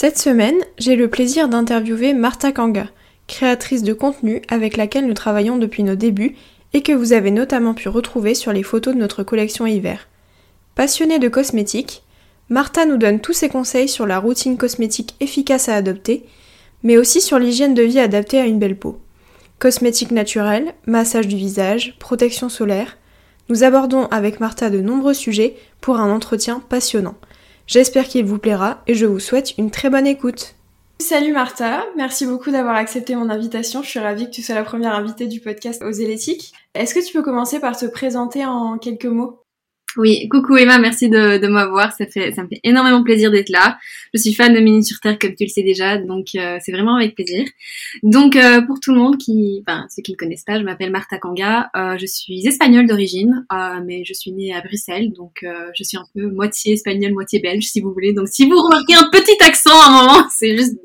Cette semaine, j'ai le plaisir d'interviewer Martha Kanga, créatrice de contenu avec laquelle nous travaillons depuis nos débuts et que vous avez notamment pu retrouver sur les photos de notre collection hiver. Passionnée de cosmétiques, Martha nous donne tous ses conseils sur la routine cosmétique efficace à adopter, mais aussi sur l'hygiène de vie adaptée à une belle peau. Cosmétiques naturels, massage du visage, protection solaire. Nous abordons avec Martha de nombreux sujets pour un entretien passionnant. J'espère qu'il vous plaira et je vous souhaite une très bonne écoute. Salut Martha, merci beaucoup d'avoir accepté mon invitation. Je suis ravie que tu sois la première invitée du podcast aux Élétiques. Est-ce que tu peux commencer par te présenter en quelques mots? Oui, coucou Emma, merci de, de m'avoir. Ça fait, ça me fait énormément plaisir d'être là. Je suis fan de Mini sur Terre, comme tu le sais déjà, donc euh, c'est vraiment avec plaisir. Donc euh, pour tout le monde qui, enfin ceux qui ne connaissent pas, je m'appelle Marta Kanga. Euh, je suis espagnole d'origine, mais je suis née à Bruxelles, donc je suis un peu moitié espagnole, moitié belge, si vous voulez. Donc si vous remarquez un petit accent à un moment, c'est juste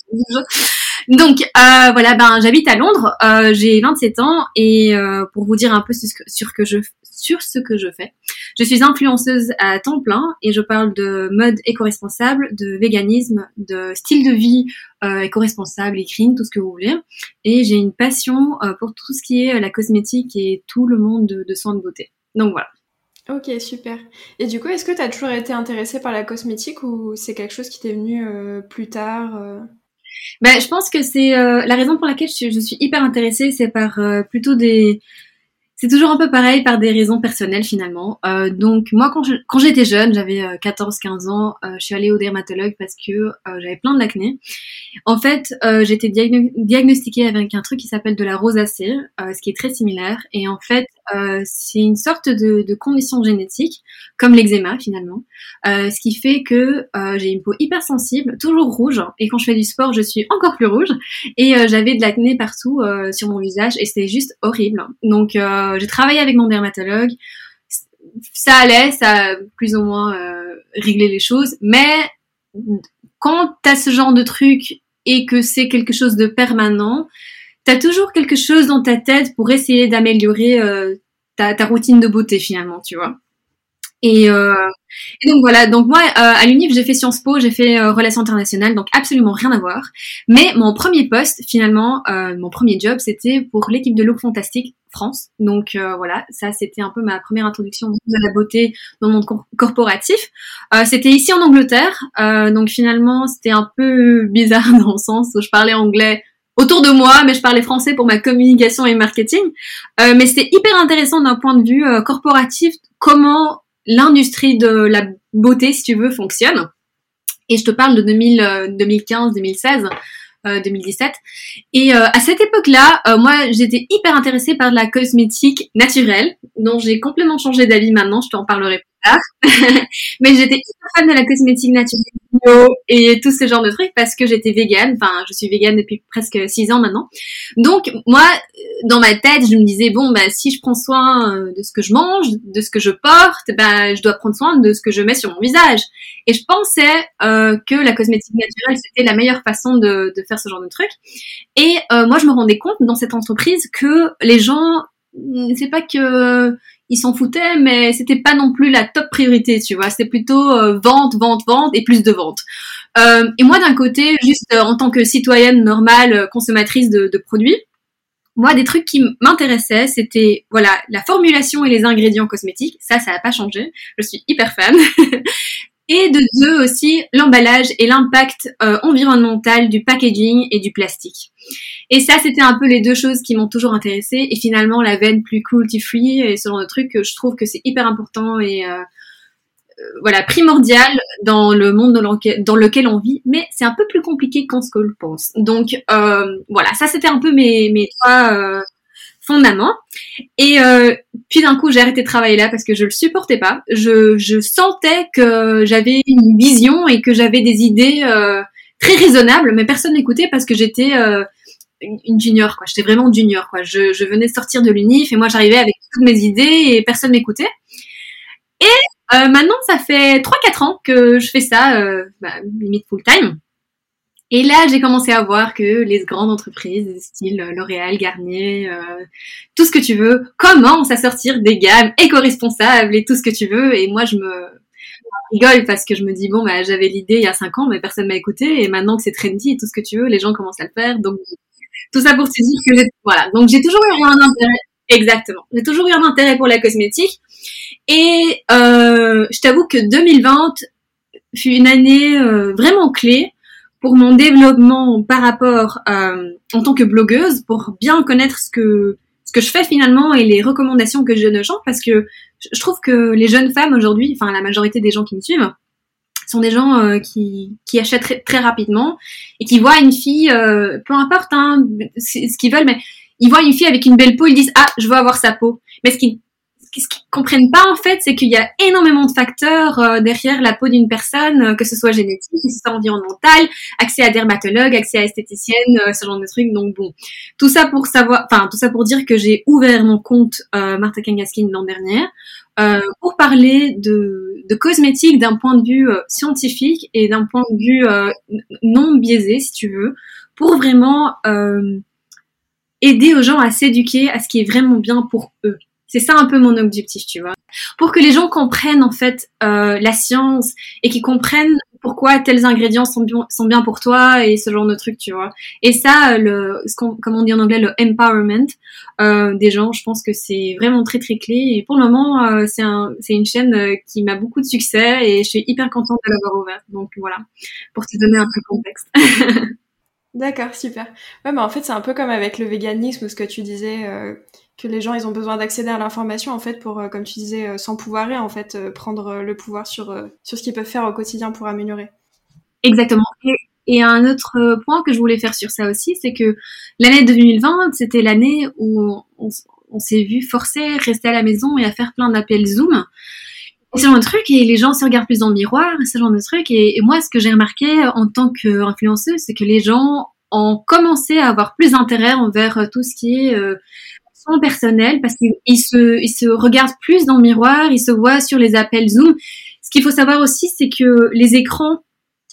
donc euh, voilà, ben j'habite à Londres, euh, j'ai 27 ans et euh, pour vous dire un peu sur, ce que je fais, je suis influenceuse à temps plein et je parle de mode éco-responsable, de véganisme, de style de vie éco-responsable et tout ce que vous voulez. Et j'ai une passion pour tout ce qui est la cosmétique et tout le monde de, de soins de beauté. Donc voilà. Ok, super. Et du coup, est-ce que tu as toujours été intéressée par la cosmétique ou c'est quelque chose qui t'est venu plus tard ben, je pense que c'est euh, la raison pour laquelle je, suis hyper intéressée, c'est par euh, plutôt des c'est toujours un peu pareil par des raisons personnelles finalement. Euh, donc moi quand j'étais jeune, j'avais 14-15 ans, je suis allée au dermatologue parce que j'avais plein d'acné. En fait, j'étais diagnostiquée avec un truc qui s'appelle de la rosacée, ce qui est très similaire. Et en fait, euh, c'est une sorte de, de, condition génétique, comme l'eczéma finalement, euh, ce qui fait que euh, j'ai une peau hypersensible, toujours rouge, et quand je fais du sport, je suis encore plus rouge, et j'avais de l'acné partout sur mon visage, et c'était juste horrible. Donc j'ai travaillé avec mon dermatologue, ça allait, ça a plus ou moins réglé les choses, mais quand t'as ce genre de truc et que c'est quelque chose de permanent, t'as toujours quelque chose dans ta tête pour essayer d'améliorer euh, ta, ta, routine de beauté finalement, tu vois. Et, euh, et donc voilà, donc moi euh, à l'UNIF j'ai fait Sciences Po, j'ai fait euh, relations internationales, donc absolument rien à voir. Mais mon premier poste finalement, euh, mon premier job, c'était pour l'équipe de Look Fantastique France. Donc voilà, ça c'était un peu ma première introduction à la beauté dans le monde corporatif. c'était ici en Angleterre, donc finalement c'était un peu bizarre dans le sens où je parlais anglais autour de moi, mais je parlais français pour ma communication et marketing. Euh, mais c'était hyper intéressant d'un point de vue euh, corporatif, comment l'industrie de la beauté, si tu veux, fonctionne. Et je te parle de 2000, 2015, 2016. 2017. Et euh, à cette époque-là, euh, moi, j'étais hyper intéressée par la cosmétique naturelle, dont j'ai complètement changé d'avis maintenant, je t'en parlerai Mais j'étais hyper fan de la cosmétique naturelle et tout ce genre de trucs parce que j'étais végane. Enfin, je suis végane depuis presque six ans maintenant. Donc, moi, dans ma tête, je me disais bon, bah si je prends soin euh, de ce que je mange, de ce que je porte, bah je dois prendre soin de ce que je mets sur mon visage. Et je pensais euh, que la cosmétique naturelle c'était la meilleure façon de, faire ce genre de truc. Et euh, moi, je me rendais compte dans cette entreprise que les gens, c'est pas que ils s'en foutaient, mais c'était pas non plus la top priorité, tu vois. C'était plutôt euh, vente, vente, vente et plus de vente. Euh, et moi, d'un côté, juste euh, en tant que citoyenne normale, consommatrice de, produits, moi, des trucs qui m'intéressaient, c'était voilà la formulation et les ingrédients cosmétiques. Ça, ça n'a pas changé. Je suis hyper fan. et de deux aussi l'emballage et l'impact euh, environnemental du packaging et du plastique. Et ça, c'était un peu les deux choses qui m'ont toujours intéressée. Et finalement, la veine plus cruelty free et ce genre de truc, je trouve que c'est hyper important et euh, euh, voilà primordial dans le monde dans lequel, on vit. Mais c'est un peu plus compliqué qu'on que le pense. Donc voilà, ça c'était un peu mes mes trois fondaments. Et euh, puis d'un coup, j'ai arrêté de travailler là parce que je le supportais pas. Je, je sentais que j'avais une vision et que j'avais des idées euh, très raisonnables, mais personne n'écoutait parce que j'étais euh, une junior, quoi. J'étais vraiment junior, quoi. Je, je venais de sortir de l'unif et moi j'arrivais avec toutes mes idées et personne m'écoutait. Et euh, maintenant, ça fait 3-4 ans que je fais ça, euh, bah, limite full time. Et là, j'ai commencé à voir que les grandes entreprises, style L'Oréal, Garnier, euh, tout ce que tu veux, commencent à sortir des gammes éco-responsables et tout ce que tu veux. Et moi, je me rigole parce que je me dis, bon, bah, j'avais l'idée il y a 5 ans, mais personne m'a écouté. Et maintenant que c'est trendy et tout ce que tu veux, les gens commencent à le faire. Donc, tout ça pour te dire que j'ai, voilà. Donc, j'ai toujours eu un intérêt. Exactement. J'ai toujours eu un intérêt pour la cosmétique. Et euh, je t'avoue que 2020 fut une année euh, vraiment clé pour mon développement par rapport euh, en tant que blogueuse, pour bien connaître ce que ce que je fais finalement et les recommandations que je donne aux gens, parce que je trouve que les jeunes femmes aujourd'hui, enfin la majorité des gens qui me suivent, sont des gens euh, qui, qui achètent très, rapidement et qui voient une fille, euh, peu importe hein, ce qu'ils veulent, mais ils voient une fille avec une belle peau, ils disent ah je veux avoir sa peau. Mais ce qui ce qu'ils comprennent pas en fait, c'est qu'il y a énormément de facteurs euh, derrière la peau d'une personne, euh, que ce soit génétique, que ce soit environnemental, accès à dermatologue, accès à esthéticienne, euh, ce genre de trucs. Donc bon, tout ça pour savoir, enfin tout ça pour dire que j'ai ouvert mon compte Martha Kangaskin l'an dernier pour parler de, de cosmétique d'un point de vue scientifique et d'un point de vue non biaisé, si tu veux, pour vraiment aider aux gens à s'éduquer à ce qui est vraiment bien pour eux. C'est ça un peu mon objectif, tu vois. Pour que les gens comprennent en fait euh, la science et qu'ils comprennent pourquoi tels ingrédients sont bien, pour toi et ce genre de trucs, tu vois. Et ça, le, ce comme on dit en anglais, le empowerment euh, des gens, je pense que c'est vraiment très très clé. Et pour le moment, euh, c'est un, une chaîne euh, qui m'a beaucoup de succès et je suis hyper contente de l'avoir ouverte. Donc voilà, pour te donner un peu de contexte. D'accord, super. Ouais, mais en fait, c'est un peu comme avec le véganisme, ce que tu disais, euh, que les gens, ils ont besoin d'accéder à l'information, en fait, pour, euh, comme tu disais, euh, sans pouvoir en fait, prendre le pouvoir sur, sur ce qu'ils peuvent faire au quotidien pour améliorer. Exactement. Et, et, un autre point que je voulais faire sur ça aussi, c'est que l'année 2020, c'était l'année où on, s'est vu forcer rester à la maison et à faire plein d'appels Zoom ce genre de truc et les gens se regardent plus dans le miroir, ce genre de truc. Et, moi, ce que j'ai remarqué en tant qu'influenceuse, c'est que les gens ont commencé à avoir plus d'intérêt envers tout ce qui est euh, son personnel parce qu'ils se, ils se regardent plus dans le miroir, ils se voient sur les appels Zoom. Ce qu'il faut savoir aussi, c'est que les écrans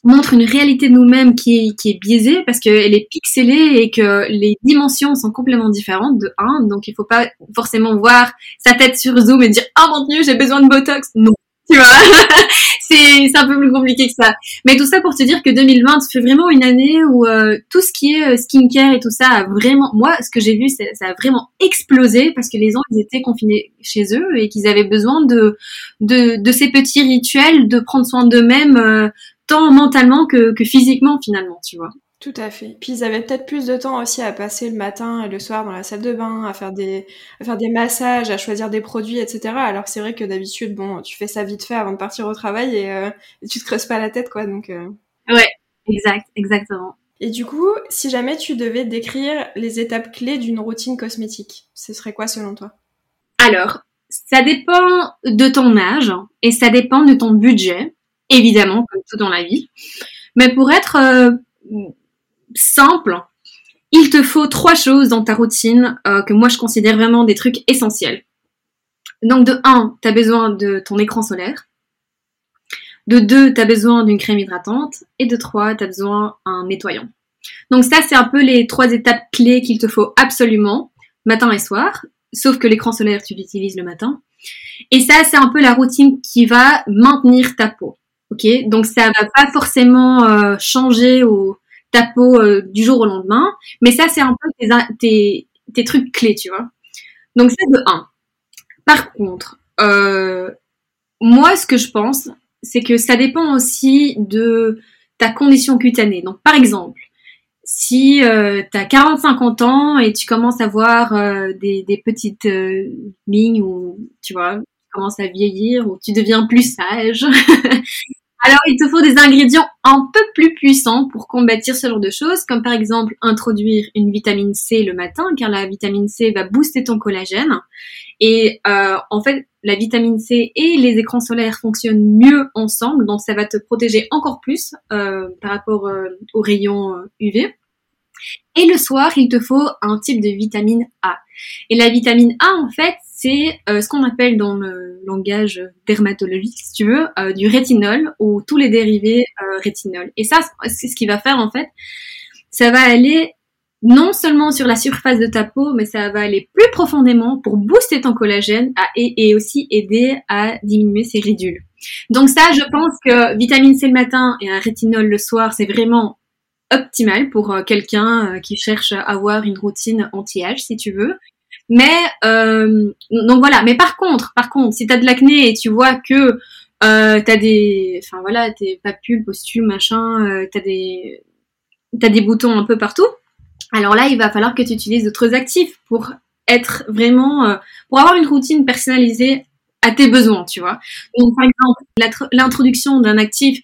montrent une réalité de nous-mêmes qui est, qui est biaisée parce qu'elle est pixelée et que les dimensions sont complètement différentes de un. Donc il faut pas forcément voir sa tête sur Zoom et dire ah mon dieu j'ai besoin de Botox. Non, tu vois, c'est c'est un peu plus compliqué que ça. Mais tout ça pour te dire que 2020 fait vraiment une année où euh, tout ce qui est euh, skincare et tout ça a vraiment, moi ce que j'ai vu ça a vraiment explosé parce que les gens ils étaient confinés chez eux et qu'ils avaient besoin de, de de ces petits rituels, de prendre soin d'eux-mêmes. Euh, tant mentalement que, que physiquement finalement, tu vois. Tout à fait. Puis ils avaient peut-être plus de temps aussi à passer le matin et le soir dans la salle de bain, à faire des, à faire des massages, à choisir des produits, etc. Alors c'est vrai que d'habitude, bon, tu fais ça vite fait avant de partir au travail et, euh, tu te creuses pas la tête, quoi. Donc. Euh... Ouais, exact, exactement. Et du coup, si jamais tu devais décrire les étapes clés d'une routine cosmétique, ce serait quoi selon toi? Alors, ça dépend de ton âge et ça dépend de ton budget évidemment, comme tout dans la vie. Mais pour être euh, simple, il te faut trois choses dans ta routine euh, que moi je considère vraiment des trucs essentiels. Donc de 1, tu as besoin de ton écran solaire. De 2, tu as besoin d'une crème hydratante. Et de 3, tu as besoin d'un nettoyant. Donc ça, c'est un peu les trois étapes clés qu'il te faut absolument, matin et soir. Sauf que l'écran solaire, tu l'utilises le matin. Et ça, c'est un peu la routine qui va maintenir ta peau. Ok, donc ça va pas forcément euh, changer au, ta peau euh, du jour au lendemain, mais ça c'est un peu tes, trucs clés, tu vois. Donc c'est de 1. Par contre, euh, moi ce que je pense, c'est que ça dépend aussi de ta condition cutanée. Donc par exemple, si euh, tu as 40-50 ans et tu commences à voir euh, des, des, petites lignes ou tu vois, tu commences à vieillir ou tu deviens plus sage, Alors, il te faut des ingrédients un peu plus puissants pour combattre ce genre de choses, comme par exemple introduire une vitamine C le matin, car la vitamine C va booster ton collagène. Et euh, en fait, la vitamine C et les écrans solaires fonctionnent mieux ensemble, donc ça va te protéger encore plus euh, par rapport euh, aux rayons UV. Et le soir, il te faut un type de vitamine A. Et la vitamine A, en fait, c'est euh, ce qu'on appelle dans le langage dermatologique, si tu veux, euh, du rétinol ou tous les dérivés euh, rétinol. Et ça, c'est ce qui va faire, en fait, ça va aller non seulement sur la surface de ta peau, mais ça va aller plus profondément pour booster ton collagène et, aussi aider à diminuer ses ridules. Donc ça, je pense que vitamine C le matin et un rétinol le soir, c'est vraiment optimal pour quelqu'un qui cherche à avoir une routine anti-âge, si tu veux. Mais euh, donc voilà. Mais par contre, par contre, si t'as de l'acné et tu vois que euh, t'as des, enfin voilà, tes papules, postules, machin, euh, t'as des, t'as des boutons un peu partout. Alors là, il va falloir que tu utilises d'autres actifs pour être vraiment, euh, pour avoir une routine personnalisée à tes besoins, tu vois. Donc, par exemple, l'introduction d'un actif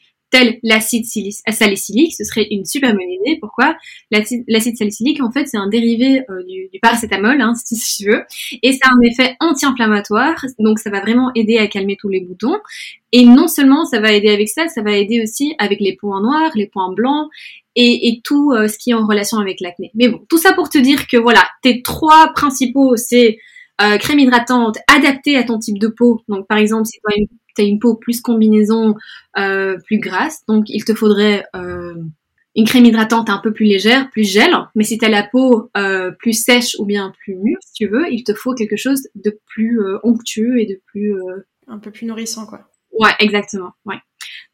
l'acide salicylique, ce serait une super bonne idée. Pourquoi? L'acide salicylique, en fait, c'est un dérivé euh, du, paracétamol, hein, si, tu veux, et ça a un effet anti-inflammatoire, donc ça va vraiment aider à calmer tous les boutons. Et non seulement ça va aider avec ça, ça va aider aussi avec les points noirs, les points blancs, et, et tout euh, ce qui est en relation avec l'acné. Mais bon, tout ça pour te dire que voilà, tes trois principaux, c'est euh, crème hydratante adaptée à ton type de peau. Donc par exemple, si tu as une, as une peau plus combinaison, euh, plus grasse, donc il te faudrait euh, une crème hydratante un peu plus légère, plus gel. Mais si tu as la peau euh, plus sèche ou bien plus mûre, si tu veux, il te faut quelque chose de plus onctueux et de plus... Un peu plus nourrissant, quoi. Ouais, exactement. Ouais.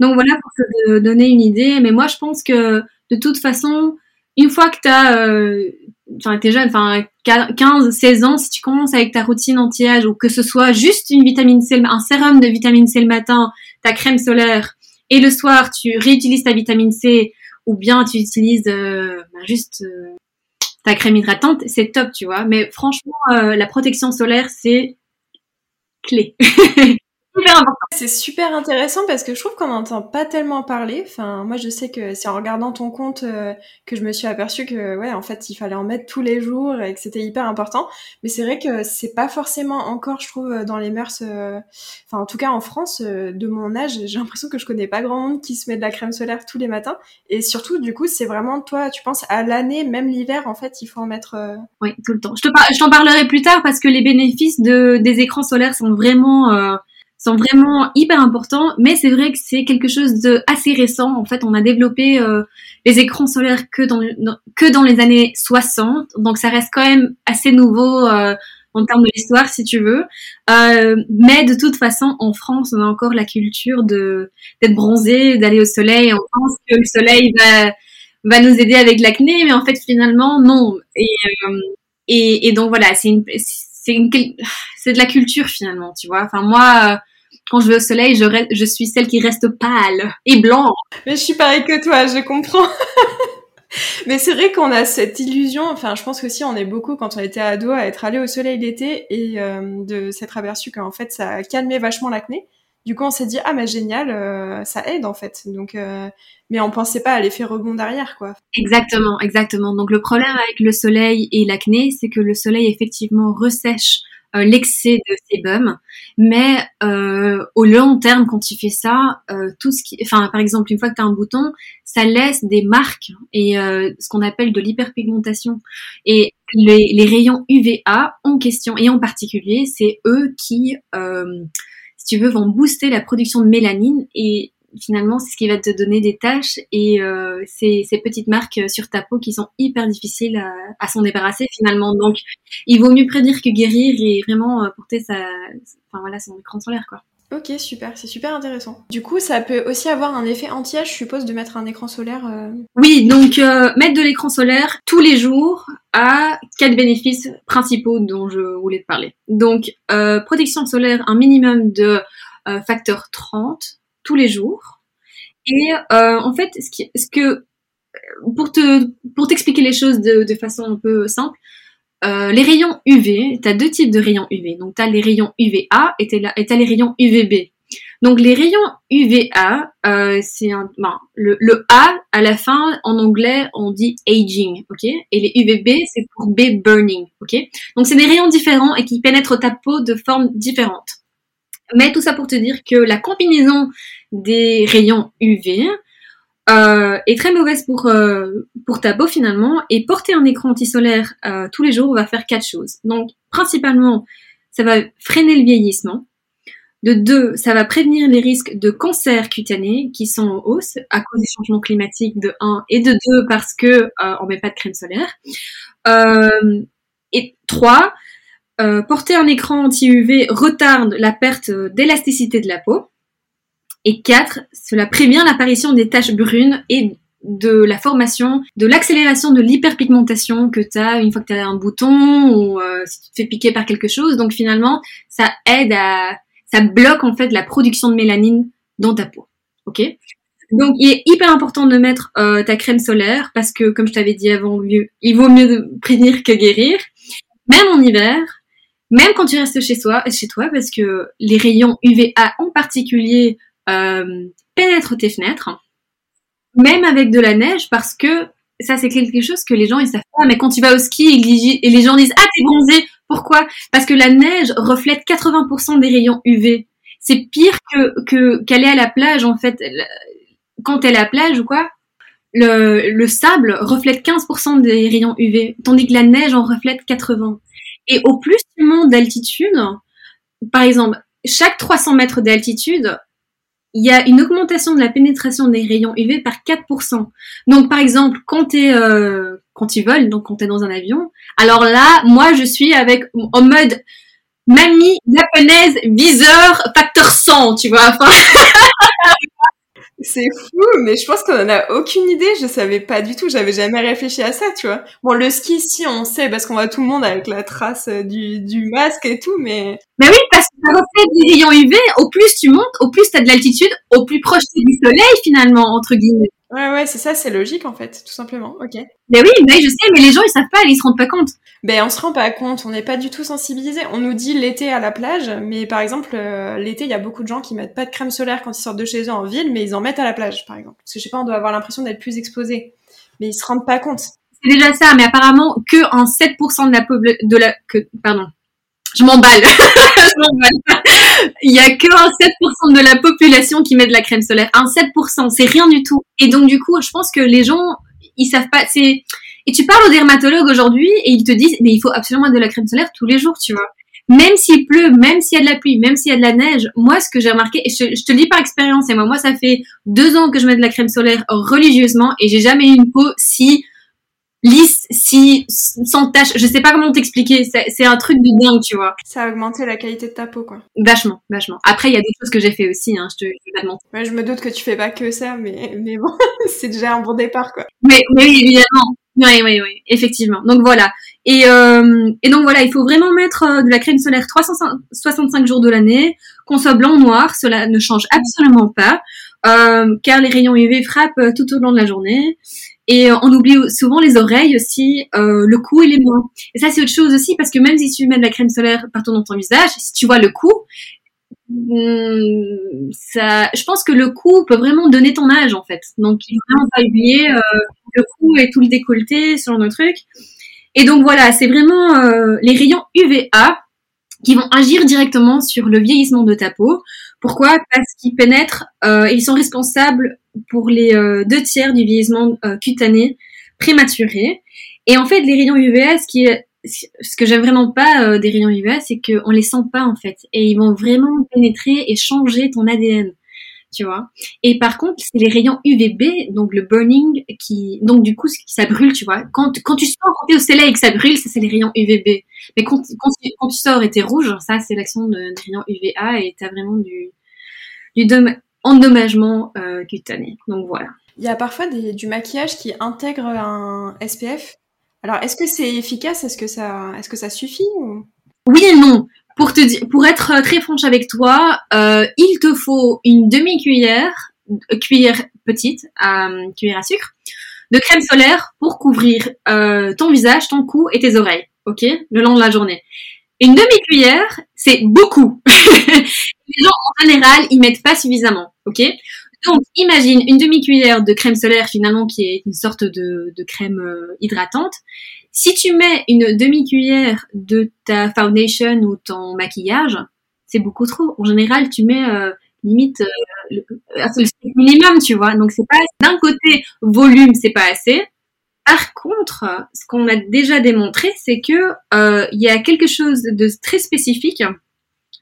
Donc voilà pour te donner une idée. Mais moi, je pense que de toute façon, une fois que tu as, euh, enfin, t'es jeune, enfin, 15, 16 ans, si tu commences avec ta routine anti-âge ou que ce soit juste une vitamine C, un sérum de vitamine C le matin, ta crème solaire, et le soir, tu réutilises ta vitamine C ou bien tu utilises euh, ben, juste euh, ta crème hydratante, c'est top, tu vois. Mais franchement, la protection solaire, c'est clé. C'est super intéressant parce que je trouve qu'on n'entend pas tellement parler. Enfin, moi, je sais que c'est en regardant ton compte euh, que je me suis aperçue que, ouais, en fait, il fallait en mettre tous les jours et que c'était hyper important. Mais c'est vrai que c'est pas forcément encore, je trouve, dans les mœurs. Euh, enfin, en tout cas, en France, euh, de mon âge, j'ai l'impression que je connais pas grand monde qui se met de la crème solaire tous les matins. Et surtout, du coup, c'est vraiment toi, tu penses à l'année, même l'hiver, en fait, il faut en mettre. Oui, tout le temps. Je te je t'en parlerai plus tard parce que les bénéfices de des écrans solaires sont vraiment sont vraiment hyper importants, mais c'est vrai que c'est quelque chose de assez récent. En fait, on a développé euh, les écrans solaires que dans, que dans les années 60, donc ça reste quand même assez nouveau euh, en termes de l'histoire, si tu veux. Euh, mais de toute façon, en France, on a encore la culture de d'être bronzé, d'aller au soleil. On pense que le soleil va va nous aider avec l'acné, mais en fait, finalement, non. Et euh, et, et donc voilà, c'est une c'est de la culture finalement, tu vois. Enfin moi quand je vais au soleil, je, je suis celle qui reste pâle et blanc. Mais je suis pareil que toi, je comprends. Mais c'est vrai qu'on a cette illusion, enfin je pense que si on est beaucoup quand on était ado à être allé au soleil l'été et euh, de s'être aperçu qu'en fait ça calmait vachement l'acné. Du coup on s'est dit ah mais génial, euh, ça aide en fait. Donc euh, mais on pensait pas à l'effet rebond derrière quoi. Exactement, exactement. Donc le problème avec le soleil et l'acné, c'est que le soleil effectivement ressèche euh, l'excès de sébum, mais euh, au long terme, quand tu fais ça, euh, tout ce qui, enfin par exemple une fois que tu as un bouton, ça laisse des marques et ce qu'on appelle de l'hyperpigmentation. Et les, les, rayons UVA en question et en particulier, c'est eux qui, si tu veux, vont booster la production de mélanine et finalement, c'est ce qui va te donner des tâches et euh, ces, ces, petites marques sur ta peau qui sont hyper difficiles à, à s'en débarrasser finalement. Donc, il vaut mieux prédire que guérir et vraiment euh, porter sa, enfin voilà, son écran solaire quoi. Ok, super, c'est super intéressant. Du coup, ça peut aussi avoir un effet anti-âge, je suppose, de mettre un écran solaire. Euh... Oui, donc euh, mettre de l'écran solaire tous les jours a quatre bénéfices principaux dont je voulais te parler. Donc, euh, protection solaire, un minimum de euh, facteur 30, tous les jours. Et euh, en fait, ce, que pour te pour t'expliquer les choses de, de, façon un peu simple, euh, les rayons UV, tu as deux types de rayons UV. Donc tu as les rayons UVA et tu as les rayons UVB. Donc les rayons UVA, euh, c'est un ben, le, le, A à la fin en anglais on dit aging, ok? Et les UVB c'est pour B burning, ok? Donc c'est des rayons différents et qui pénètrent ta peau de formes différentes. Mais tout ça pour te dire que la combinaison des rayons UV euh, est très mauvaise pour euh, pour ta peau finalement. Et porter un écran anti-solaire euh, tous les jours va faire quatre choses. Donc principalement, ça va freiner le vieillissement. De deux, ça va prévenir les risques de cancer cutané qui sont en hausse à cause des changements climatiques de un et de deux parce que euh, on met pas de crème solaire. Euh, et trois, euh, porter un écran anti-UV retarde la perte d'élasticité de la peau. Et quatre, cela prévient l'apparition des taches brunes et de la formation, de l'accélération de l'hyperpigmentation que tu as une fois que tu as un bouton ou euh, si tu te fais piquer par quelque chose. Donc finalement, ça aide à, ça bloque en fait la production de mélanine dans ta peau. Ok? Donc il est hyper important de mettre euh, ta crème solaire parce que comme je t'avais dit avant, il vaut mieux prévenir que guérir. Même en hiver, même quand tu restes chez toi, chez toi parce que les rayons UVA en particulier euh, pénètre tes fenêtres, même avec de la neige, parce que ça c'est quelque chose que les gens ils savent pas. Mais quand tu vas au ski et les gens disent ah t'es bronzé, pourquoi? Parce que la neige reflète 80% des rayons UV. C'est pire que que qu'aller à la plage en fait. Quand est à la plage ou quoi, le, le sable reflète 15% des rayons UV, tandis que la neige en reflète 80. Et au plus tu montes d'altitude, par exemple, chaque 300 mètres d'altitude, il y a une augmentation de la pénétration des rayons UV par 4%. Donc par exemple, quand tu euh, quand tu voles, donc quand tu es dans un avion, alors là, moi je suis avec en mode mamie japonaise viseur facteur 100, tu vois. Enfin, C'est fou, mais je pense qu'on en a aucune idée. Je savais pas du tout. J'avais jamais réfléchi à ça, tu vois. Bon, le ski, si, on sait, parce qu'on voit tout le monde avec la trace euh, du, du masque et tout, mais... Mais oui, parce que ça reflète des rayons UV. Au plus tu montes, au plus tu as de l'altitude, au plus proche tu du soleil, finalement, entre guillemets. Ouais, ouais, c'est ça, c'est logique en fait, tout simplement. Ok. Mais oui, mais je sais, mais les gens ils savent pas, ils se rendent pas compte. Ben on se rend pas compte, on n'est pas du tout sensibilisé. On nous dit l'été à la plage, mais par exemple euh, l'été il y a beaucoup de gens qui mettent pas de crème solaire quand ils sortent de chez eux en ville, mais ils en mettent à la plage par exemple. Parce que je sais pas, on doit avoir l'impression d'être plus exposé, mais ils se rendent pas compte. C'est déjà ça, mais apparemment que en 7% de la de la que pardon, je m'emballe. je. Il y a que un 7% de la population qui met de la crème solaire. Un 7%, c'est rien du tout. Et donc du coup, je pense que les gens, ils savent pas. C'est et tu parles aux dermatologues aujourd'hui et ils te disent mais il faut absolument de la crème solaire tous les jours, tu vois. Même s'il pleut, même s'il y a de la pluie, même s'il y a de la neige, moi ce que j'ai remarqué, et je, te le dis par expérience, et moi, moi ça fait deux ans que je mets de la crème solaire religieusement et j'ai jamais eu une peau si lisse, si sans tache. Je sais pas comment t'expliquer. C'est un truc de dingue, tu vois. Ça a augmenté la qualité de ta peau, quoi. Vachement, vachement. Après, il y a d'autres choses que j'ai fait aussi. Hein, je te, je vais pas te mentir. Ouais, je me doute que tu fais pas que ça, mais mais bon, c'est déjà un bon départ, quoi. Mais, mais oui, évidemment. Oui, oui, oui, effectivement. Donc voilà. Et, euh, et donc voilà, il faut vraiment mettre euh, de la crème solaire 365 jours de l'année, qu'on soit blanc ou noir, cela ne change absolument pas, euh, car les rayons UV frappent euh, tout au long de la journée. Et euh, on oublie souvent les oreilles aussi, euh, le cou et les mains. Et ça, c'est autre chose aussi, parce que même si tu mets de la crème solaire partout dans ton visage, si tu vois le cou, hmm, ça, je pense que le cou peut vraiment donner ton âge, en fait. Donc, il faut vraiment pas oublier euh, le cou et tout le décolleté, ce genre de truc. Et donc, voilà, c'est vraiment les rayons UVA qui vont agir directement sur le vieillissement de ta peau. Pourquoi? Parce qu'ils pénètrent, euh, ils sont responsables pour les euh, deux tiers du vieillissement euh, cutané prématuré. Et en fait, les rayons UVA, ce qui est ce que j'aime vraiment pas euh, des rayons UVA, c'est qu'on les sent pas en fait, et ils vont vraiment pénétrer et changer ton ADN, tu vois. Et par contre, c'est les rayons UVB, donc le burning, qui, donc du coup, ça brûle, tu vois. Quand quand tu sors quand au soleil et que ça brûle, ça c'est les rayons UVB. Mais quand quand tu, quand tu sors et t'es rouge, ça c'est l'action de, des rayons UVA et t'as vraiment du du endommagement euh, cutané. Donc voilà. Il y a parfois des, du maquillage qui intègre un SPF. Alors, est-ce que c'est efficace? Est-ce que ça, est-ce que ça suffit Oui et non. Pour être très franche avec toi, euh, il te faut une demi-cuillère, euh, cuillère petite, euh, cuillère à sucre, de crème solaire pour couvrir euh, ton visage, ton cou et tes oreilles, ok, le long de la journée. Une demi-cuillère, c'est beaucoup. Les gens, en général, ils mettent pas suffisamment, ok Donc, imagine une demi-cuillère de crème solaire, finalement, qui est une sorte de, de crème euh, hydratante. Si tu mets une demi-cuillère de ta foundation ou ton maquillage, c'est beaucoup trop. En général, tu mets euh, limite euh, le, le minimum, tu vois. Donc c'est pas d'un côté volume, c'est pas assez. Par contre, ce qu'on a déjà démontré, c'est que euh, il y a quelque chose de très spécifique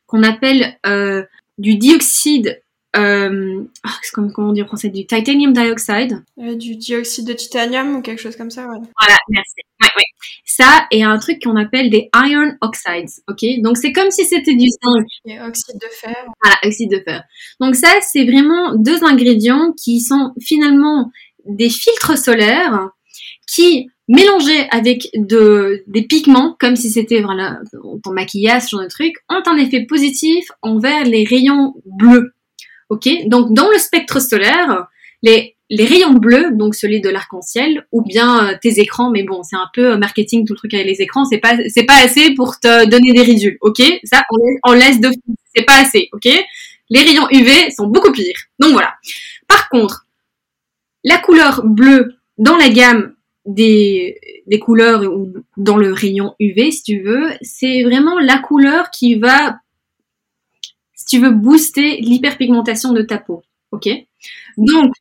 qu'on appelle euh, du dioxyde euh, oh, comment, on dit en français du titanium dioxide. Euh, du dioxyde de titanium ou quelque chose comme ça, ouais. Voilà, merci. Ouais, ouais. Ça et un truc qu'on appelle des iron oxides, ok? Donc c'est comme si c'était du zinc. Et oxyde de fer. Voilà, oxyde de fer. Donc ça, c'est vraiment deux ingrédients qui sont finalement des filtres solaires qui mélangés avec de, des pigments, comme si c'était voilà, ton maquillage, ce genre de truc, ont un effet positif envers les rayons bleus. Ok, donc dans le spectre solaire, les, rayons bleus, donc celui de l'arc-en-ciel, ou bien euh, tes écrans, mais bon, c'est un peu marketing tout le truc avec les écrans, c'est pas pas assez pour te donner des ridules, ok. Ça, on, laisse de, c'est pas assez, ok. Les rayons UV sont beaucoup pires. Donc voilà. Par contre, la couleur bleue dans la gamme des, des couleurs ou dans le rayon UV, si tu veux, c'est vraiment la couleur qui va tu veux booster l'hyperpigmentation de ta peau. Ok? Donc,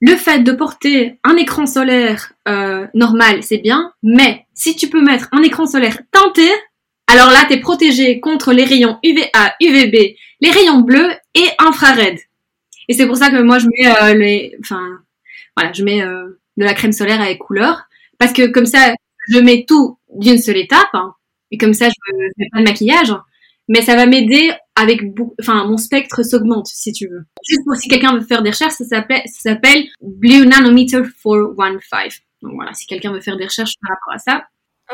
le fait de porter un écran solaire euh, normal, c'est bien, mais si tu peux mettre un écran solaire teinté, alors là, tu es protégé contre les rayons UVA, UVB, les rayons bleus et infrared. Et c'est pour ça que moi, je mets euh, les, enfin, voilà, je mets euh, de la crème solaire avec couleur, parce que comme ça, je mets tout d'une seule étape, hein, et comme ça, je ne mets pas de maquillage mais ça va m'aider avec enfin mon spectre s'augmente si tu veux. Juste pour si quelqu'un veut faire des recherches, ça s'appelle ça s'appelle Blue Nanometer 415. Donc voilà, si quelqu'un veut faire des recherches par rapport à ça.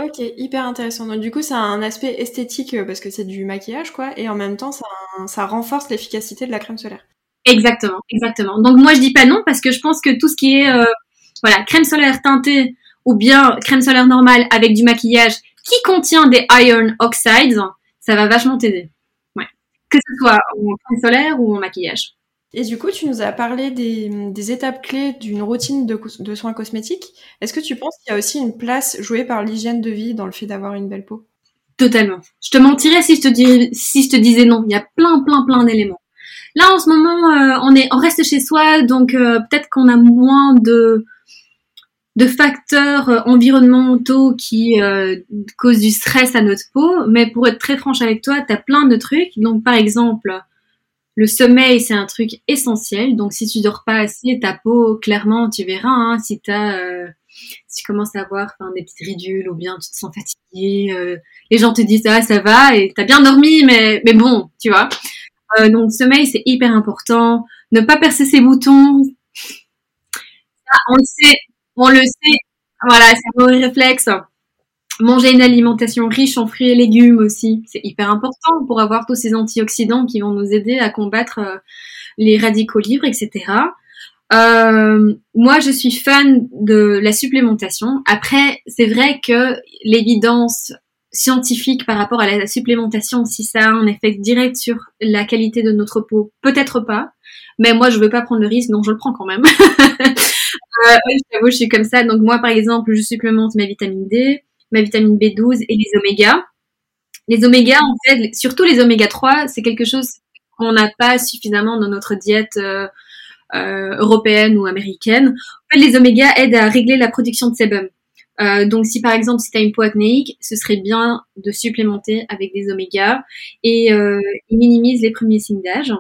Ok, hyper intéressant. Donc du coup, ça a un aspect esthétique euh, parce que c'est du maquillage quoi, et en même temps, ça, ça renforce l'efficacité de la crème solaire. Exactement, exactement. Donc moi je dis pas non parce que je pense que tout ce qui est euh, voilà crème solaire teintée ou bien crème solaire normale avec du maquillage qui contient des iron oxides, ça va vachement t'aider. Que ce soit en crème solaire ou en maquillage. Et du coup, tu nous as parlé des, étapes clés d'une routine de, soins cosmétiques. Est-ce que tu penses qu'il y a aussi une place jouée par l'hygiène de vie dans le fait d'avoir une belle peau? Totalement. Je te mentirais si je te, si je te disais non. Il y a plein, plein, plein d'éléments. Là, en ce moment, euh, on, est, on reste chez soi, donc euh, peut-être qu'on a moins de, de facteurs euh, environnementaux qui euh, causent du stress à notre peau. Mais pour être très franche avec toi, tu as plein de trucs. Donc par exemple, le sommeil, c'est un truc essentiel. Donc si tu dors pas assez, ta peau, clairement, tu verras, hein, si, as, euh, si tu commences à avoir des petites ridules ou bien tu te sens fatigué, les gens te disent ah ça va et t'as bien dormi, mais, mais bon, tu vois. donc sommeil, c'est hyper important. Ne pas percer ses boutons. on le sait, on le sait, voilà, c'est un réflexe. Manger une alimentation riche en fruits et légumes aussi, c'est hyper important pour avoir tous ces antioxydants qui vont nous aider à combattre euh, les radicaux libres, etc. Euh, moi, je suis fan de la supplémentation. Après, c'est vrai que l'évidence scientifique par rapport à la supplémentation, si ça a un effet direct sur la qualité de notre peau, peut-être pas. Mais moi, je veux pas prendre le risque, donc je le prends quand même. Euh, je je suis comme ça. Donc moi, par exemple, je supplémente ma vitamine D, ma vitamine B12 et les oméga. Les oméga, en fait, surtout les oméga 3, c'est quelque chose qu'on n'a pas suffisamment dans notre diète euh, euh, européenne ou américaine. En fait, les oméga aident à régler la production de sébum. Euh, donc si par exemple si tu as une peau acnéique, ce serait bien de supplémenter avec des oméga et euh, ils minimisent les premiers signes d'âge.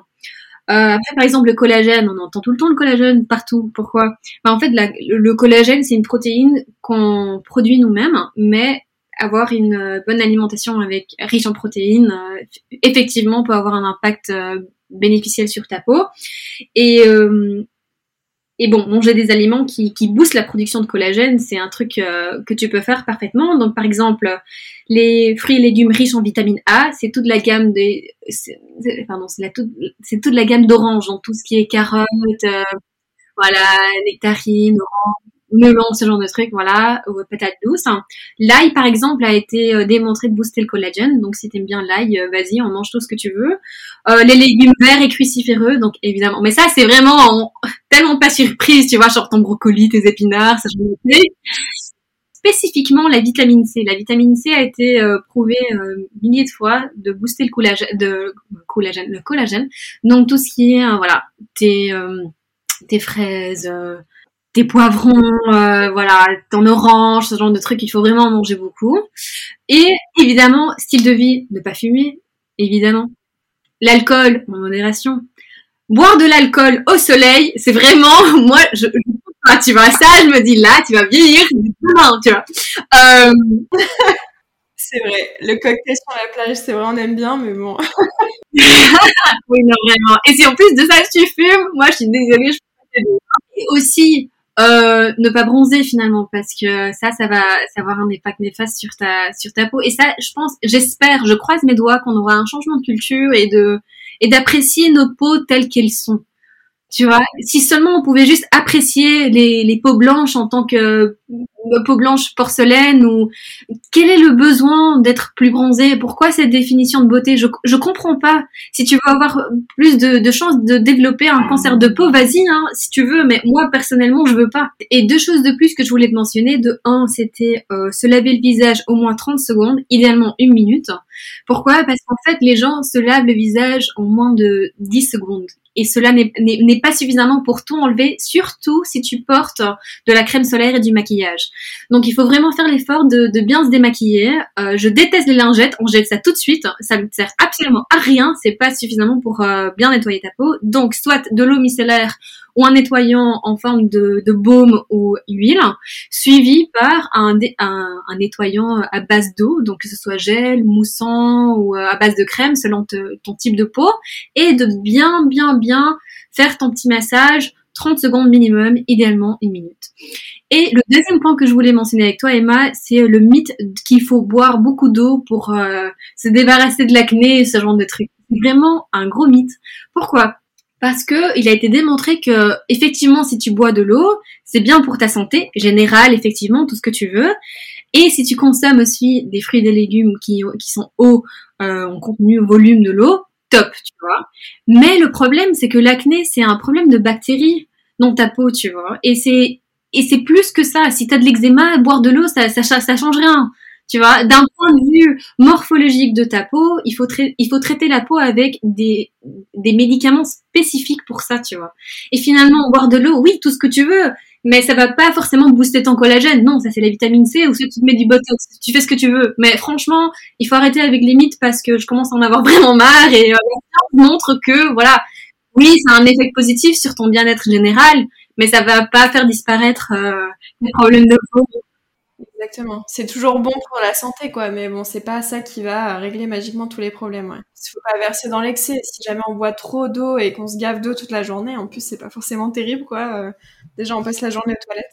Euh, après, par exemple, le collagène, on entend tout le temps le collagène partout. Pourquoi? Bah, En fait, le collagène, c'est une protéine qu'on produit nous-mêmes, mais avoir une euh, bonne alimentation avec riche en protéines, euh, effectivement, peut avoir un impact bénéficiel sur ta peau. Et et bon, manger des aliments qui, qui boostent la production de collagène, c'est un truc euh, que tu peux faire parfaitement. Donc, par exemple, les fruits et légumes riches en vitamine A, c'est toute la gamme des, pardon, c'est toute, c'est toute la gamme d'orange, donc tout ce qui est carottes, euh, voilà, nectarines, orange, melon, ce genre de trucs, voilà, ou patates douces. L'ail, par exemple, a été euh, démontré de booster le collagène. Donc, si t'aimes bien l'ail, euh, vas-y, on mange tout ce que tu veux. Euh, les légumes verts et cruciféreux, donc évidemment. Mais ça, c'est vraiment tellement pas surprise, tu vois, genre ton brocoli, tes épinards, ça je spécifiquement la vitamine C. La vitamine C a été euh, prouvée milliers de fois de booster le collagène, le collagène. Donc tout ce qui est, voilà, tes, tes fraises, tes poivrons, voilà, ton orange, ce genre de trucs, il faut vraiment manger beaucoup. Et évidemment, style de vie, ne pas fumer, évidemment. L'alcool, en modération. Boire de l'alcool au soleil, c'est vraiment, moi, je, tu vois, ça, je me dis là, tu vas vieillir demain, tu vois. Euh... c'est vrai, le cocktail sur la plage, c'est vrai, on aime bien, mais bon. oui, non, vraiment. Et si en plus de ça, tu fumes, moi, je suis désolée, je peux pas Et aussi, euh, ne pas bronzer finalement parce que ça ça va ça avoir un impact néfaste sur ta sur ta peau. Et ça je pense j'espère je croise mes doigts qu'on aura un changement de culture et de et d'apprécier nos peaux telles qu'elles sont. Tu vois, si seulement on pouvait juste apprécier les, les peaux blanches en tant que peau blanche porcelaine ou quel est le besoin d'être plus bronzé? Pourquoi cette définition de beauté? Je, je comprends pas. Si tu veux avoir plus de, de chances de développer un cancer de peau, vas-y, hein, si tu veux. Mais moi personnellement, je veux pas. Et deux choses de plus que je voulais te mentionner. De un, c'était euh, se laver le visage au moins 30 secondes, idéalement une minute. Pourquoi? Parce qu'en fait, les gens se lavent le visage en moins de 10 secondes et cela n'est pas suffisamment pour tout enlever, surtout si tu portes de la crème solaire et du maquillage. Donc il faut vraiment faire l'effort de, bien se démaquiller. Euh, je déteste les lingettes, on jette ça tout de suite, ça ne sert absolument à rien, c'est pas suffisamment pour euh, bien nettoyer ta peau. Donc soit de l'eau micellaire ou un nettoyant en forme de, baume ou huile, suivi par un, nettoyant à base d'eau, donc que ce soit gel, moussant ou euh, à base de crème selon ton type de peau, et de bien, bien, bien faire ton petit massage 30 secondes minimum, idéalement une minute. Et le deuxième point que je voulais mentionner avec toi, Emma, c'est le mythe qu'il faut boire beaucoup d'eau pour euh, se débarrasser de l'acné et ce genre de trucs. C'est vraiment un gros mythe. Pourquoi? Parce que il a été démontré que effectivement si tu bois de l'eau, c'est bien pour ta santé générale, effectivement, tout ce que tu veux. Et si tu consommes aussi des fruits et des légumes qui, qui sont hauts euh, en contenu, volume de l'eau, top, tu vois. Mais le problème, c'est que l'acné, c'est un problème de bactéries dans ta peau, tu vois. Et c'est et c'est plus que ça. Si t'as de l'eczéma, boire de l'eau, ça, ça, ça change rien. Tu vois, d'un point de vue morphologique de ta peau, il faut, traiter la peau avec des, médicaments spécifiques pour ça, tu vois. Et finalement, boire de l'eau, oui, tout ce que tu veux, mais ça va pas forcément booster ton collagène. Non, ça c'est la vitamine C ou si tu te mets du botox, tu fais ce que tu veux. Mais franchement, il faut arrêter avec les mythes parce que je commence à en avoir vraiment marre et euh, montre que voilà, oui, ça a un effet positif sur ton bien-être général, mais ça va pas faire disparaître euh, les problèmes de peau Exactement. C'est toujours bon pour la santé, quoi. Mais bon, c'est pas ça qui va régler magiquement tous les problèmes. Ouais. Faut pas verser dans l'excès. Si jamais on boit trop d'eau et qu'on se gave d'eau toute la journée, en plus, c'est pas forcément terrible, quoi. Euh, déjà, on passe la journée aux toilettes.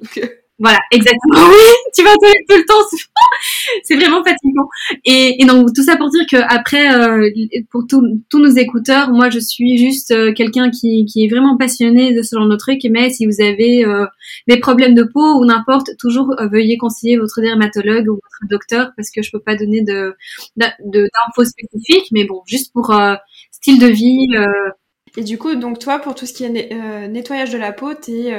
Euh, voilà, exactement. Oui, tu vas tout le temps. C'est vraiment fatigant. Et, et, donc tout ça pour dire que après, euh, pour tous nos écouteurs, moi je suis juste euh, quelqu'un qui, qui est vraiment passionné de ce genre de truc. Mais si vous avez euh, des problèmes de peau ou n'importe, toujours veuillez conseiller votre dermatologue ou votre docteur parce que je peux pas donner de d'infos spécifiques. Mais bon, juste pour style de vie. Et du coup, donc toi, pour tout ce qui est nettoyage de la peau, t'es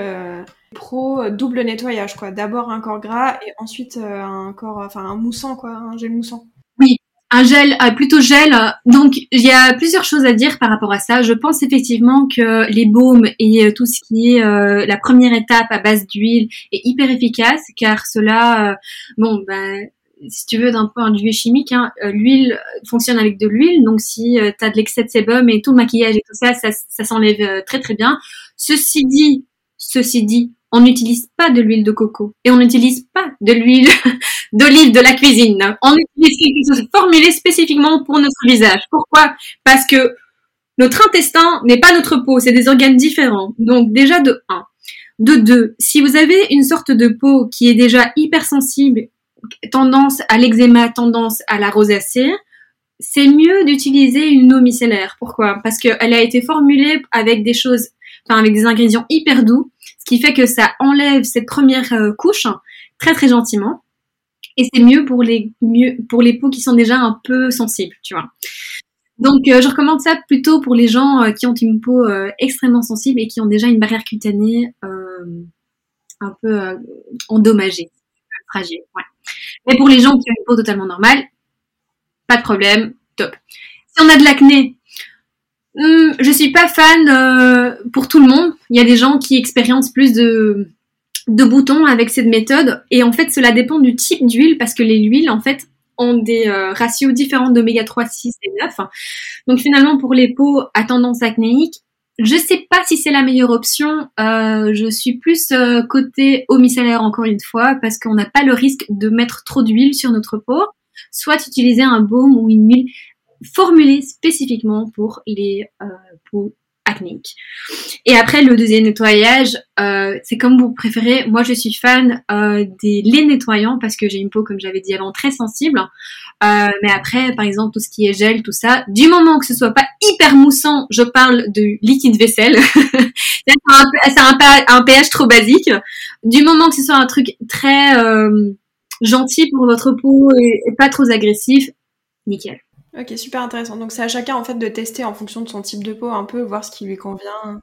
pro euh, double nettoyage quoi. D'abord un corps gras et ensuite euh, un corps, enfin un moussant quoi, un gel moussant. Oui, un gel euh, plutôt gel. Donc il y a plusieurs choses à dire par rapport à ça. Je pense effectivement que les baumes et tout ce qui est la première étape à base d'huile est hyper efficace car cela, bon ben si tu veux, d'un point de vue chimique, hein, l'huile fonctionne avec de l'huile. Donc, si tu as de l'excès de sébum et tout le maquillage et tout ça, ça, s'enlève très très bien. Ceci dit, ceci dit, on n'utilise pas de l'huile de coco et on n'utilise pas de l'huile d'olive de la cuisine. On utilise quelque chose formulé spécifiquement pour notre visage. Pourquoi? Parce que notre intestin n'est pas notre peau, c'est des organes différents. Donc déjà de 1. De 2, si vous avez une sorte de peau qui est déjà hypersensible, tendance à l'eczéma, tendance à la rosacée, c'est mieux d'utiliser une eau micellaire. Pourquoi? Parce qu'elle a été formulée avec des choses, enfin avec des ingrédients hyper doux ce qui fait que ça enlève cette première euh, couche très très gentiment. Et c'est mieux pour les mieux pour les peaux qui sont déjà un peu sensibles, tu vois. Donc euh, je recommande ça plutôt pour les gens euh, qui ont une peau extrêmement sensible et qui ont déjà une barrière cutanée un peu endommagée. fragile. Ouais. Mais pour les gens qui ont une peau totalement normale, pas de problème, top. Si on a de l'acné, hmm, je suis pas fan euh, pour tout le monde. Il y a des gens qui expérimentent plus de de boutons avec cette méthode et en fait cela dépend du type d'huile parce que les huiles en fait ont des euh, ratios différents d'oméga 3, 6 et 9. Donc finalement pour les peaux à tendance acnéique, je sais pas si c'est la meilleure option. Euh, je suis plus euh, côté eau encore une fois parce qu'on n'a pas le risque de mettre trop d'huile sur notre peau. Soit utiliser un baume ou une huile formulée spécifiquement pour les peaux Et après le deuxième nettoyage, euh, c'est comme vous préférez. Moi, je suis fan euh, des laits nettoyants parce que j'ai une peau, comme j'avais dit avant, très sensible. Euh, mais après, par exemple, tout ce qui est gel, tout ça, du moment que ce soit pas hyper moussant, je parle de liquide vaisselle. c'est un, un, pH trop basique. Du moment que ce soit un truc très gentil pour votre peau et pas trop agressif, nickel. Ok, super intéressant. Donc c'est à chacun en fait de tester en fonction de son type de peau un peu, voir ce qui lui convient.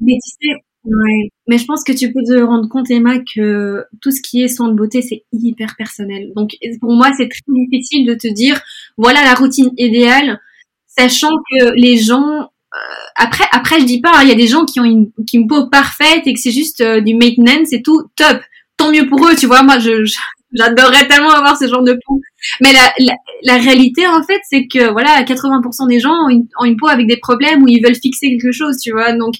Mais tu sais. Mais je pense que tu peux te rendre compte, Emma, que tout ce qui est soin de beauté, c'est hyper personnel. Donc pour moi, c'est très difficile de te dire, voilà la routine idéale, sachant que les gens euh, après, après, je dis pas, hein, il y a des gens qui ont une, peau parfaite et que c'est juste euh, du maintenance et tout, top. Tant mieux pour eux, tu vois. Moi, je, j'adorerais tellement avoir ce genre de peau. Mais la, la, réalité, en fait, c'est que voilà, 80% des gens ont une, une peau avec des problèmes où ils veulent fixer quelque chose, tu vois. Donc,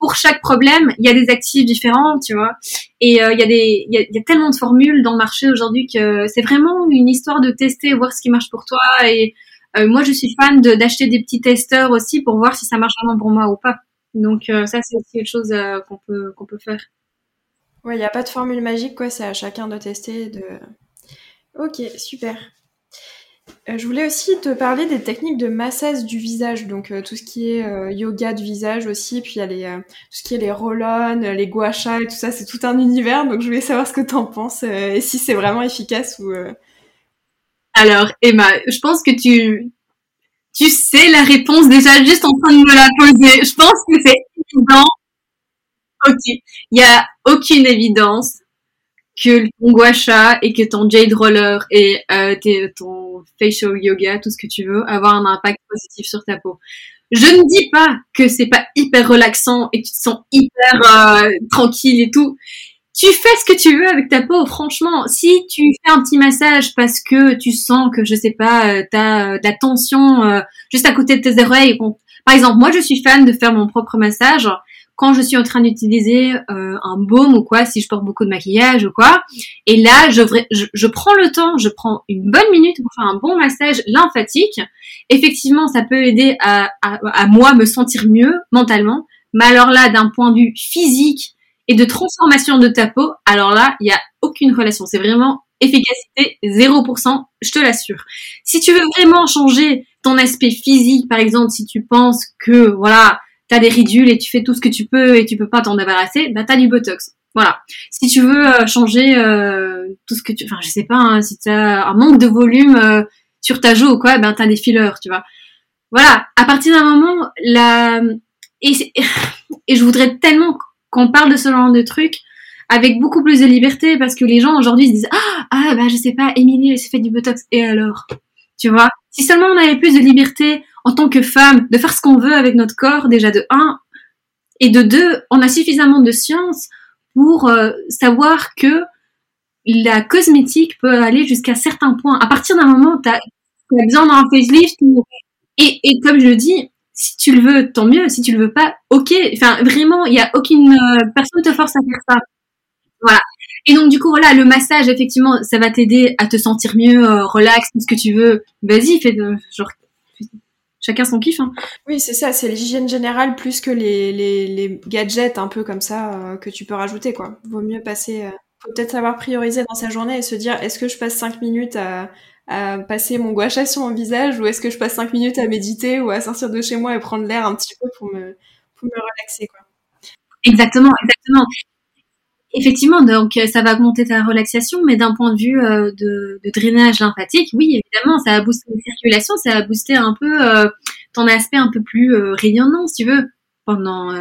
pour chaque problème, il y a des actifs différents, tu vois. Et euh, il y a des, il y a, tellement de formules dans le marché aujourd'hui que c'est vraiment une histoire de tester, voir ce qui marche pour toi. Et euh, moi, je suis fan d'acheter des petits testeurs aussi pour voir si ça marche vraiment pour moi ou pas. Donc euh, ça, c'est aussi quelque chose qu'on peut qu'on peut faire. Ouais, il n'y a pas de formule magique, quoi. C'est à chacun de tester. De... Ok, super. Euh, je voulais aussi te parler des techniques de massage du visage, donc euh, tout ce qui est euh, yoga du visage aussi, puis il y a les, tout ce qui est les roll-on, les gua et tout ça, c'est tout un univers, donc je voulais savoir ce que tu en penses et si c'est vraiment efficace ou... Alors Emma, je pense que tu, tu sais la réponse déjà juste en train de me la poser. Je pense que c'est évident. Ok, il n'y a aucune évidence que ton gua et que ton jade roller et euh, ton facial yoga, tout ce que tu veux, avoir un impact positif sur ta peau. Je ne dis pas que c'est pas hyper relaxant et que tu te sens hyper euh, tranquille et tout. Tu fais ce que tu veux avec ta peau, franchement. Si tu fais un petit massage parce que tu sens que, je sais pas, euh, t'as de la tension juste à côté de tes oreilles. Par exemple, moi, je suis fan de faire mon propre massage quand je suis en train d'utiliser euh, un baume ou quoi, si je porte beaucoup de maquillage ou quoi. Et là, je, prends le temps, je prends une bonne minute pour faire un bon massage lymphatique. Effectivement, ça peut aider à, à, moi me sentir mieux mentalement. Mais alors là, d'un point de vue physique et de transformation de ta peau, alors là, il n'y a aucune relation. C'est vraiment efficacité 0%, je te l'assure. Si tu veux vraiment changer ton aspect physique, par exemple, si tu penses que, voilà, t'as des ridules et tu fais tout ce que tu peux et tu peux pas t'en débarrasser, bah t'as du botox. Voilà. Si tu veux euh, changer euh, tout ce que tu, enfin je sais pas, hein, si t'as un manque de volume euh, sur ta joue ou quoi, ben t'as des fillers, tu vois. Voilà. À partir d'un moment, la et, et je voudrais tellement qu'on parle de ce genre de trucs avec beaucoup plus de liberté parce que les gens aujourd'hui se disent ah ah bah je sais pas, Émilie elle s'est fait du botox et alors, tu vois? Si seulement on avait plus de liberté en tant que femme, de faire ce qu'on veut avec notre corps, déjà de un, et de deux, on a suffisamment de science pour euh, savoir que la cosmétique peut aller jusqu'à certains points. À partir d'un moment, tu as, besoin d'un facelift. Et, et comme je le dis, si tu le veux, tant mieux. Si tu le veux pas, ok. Enfin, vraiment, il y a aucune euh, personne te force à faire ça. Voilà. Et donc du coup voilà, le massage effectivement, ça va t'aider à te sentir mieux, euh, relax, tout ce que tu veux. Vas-y, fais de, genre chacun son kiff. Hein. Oui, c'est ça, c'est l'hygiène générale plus que les, les, les, gadgets un peu comme ça euh, que tu peux rajouter, quoi. Vaut mieux passer, euh, faut peut-être savoir prioriser dans sa journée et se dire, est-ce que je passe 5 minutes à, à passer mon gua sha sur mon visage ou est-ce que je passe 5 minutes à méditer ou à sortir de chez moi et prendre l'air un petit peu pour me, pour me relaxer, quoi. Exactement, exactement. Effectivement, donc euh, ça va augmenter ta relaxation, mais d'un point de vue euh, de, de, drainage lymphatique, oui, évidemment, ça va booster la circulation, ça va booster un peu euh, ton aspect un peu plus rayonnant, si tu veux, pendant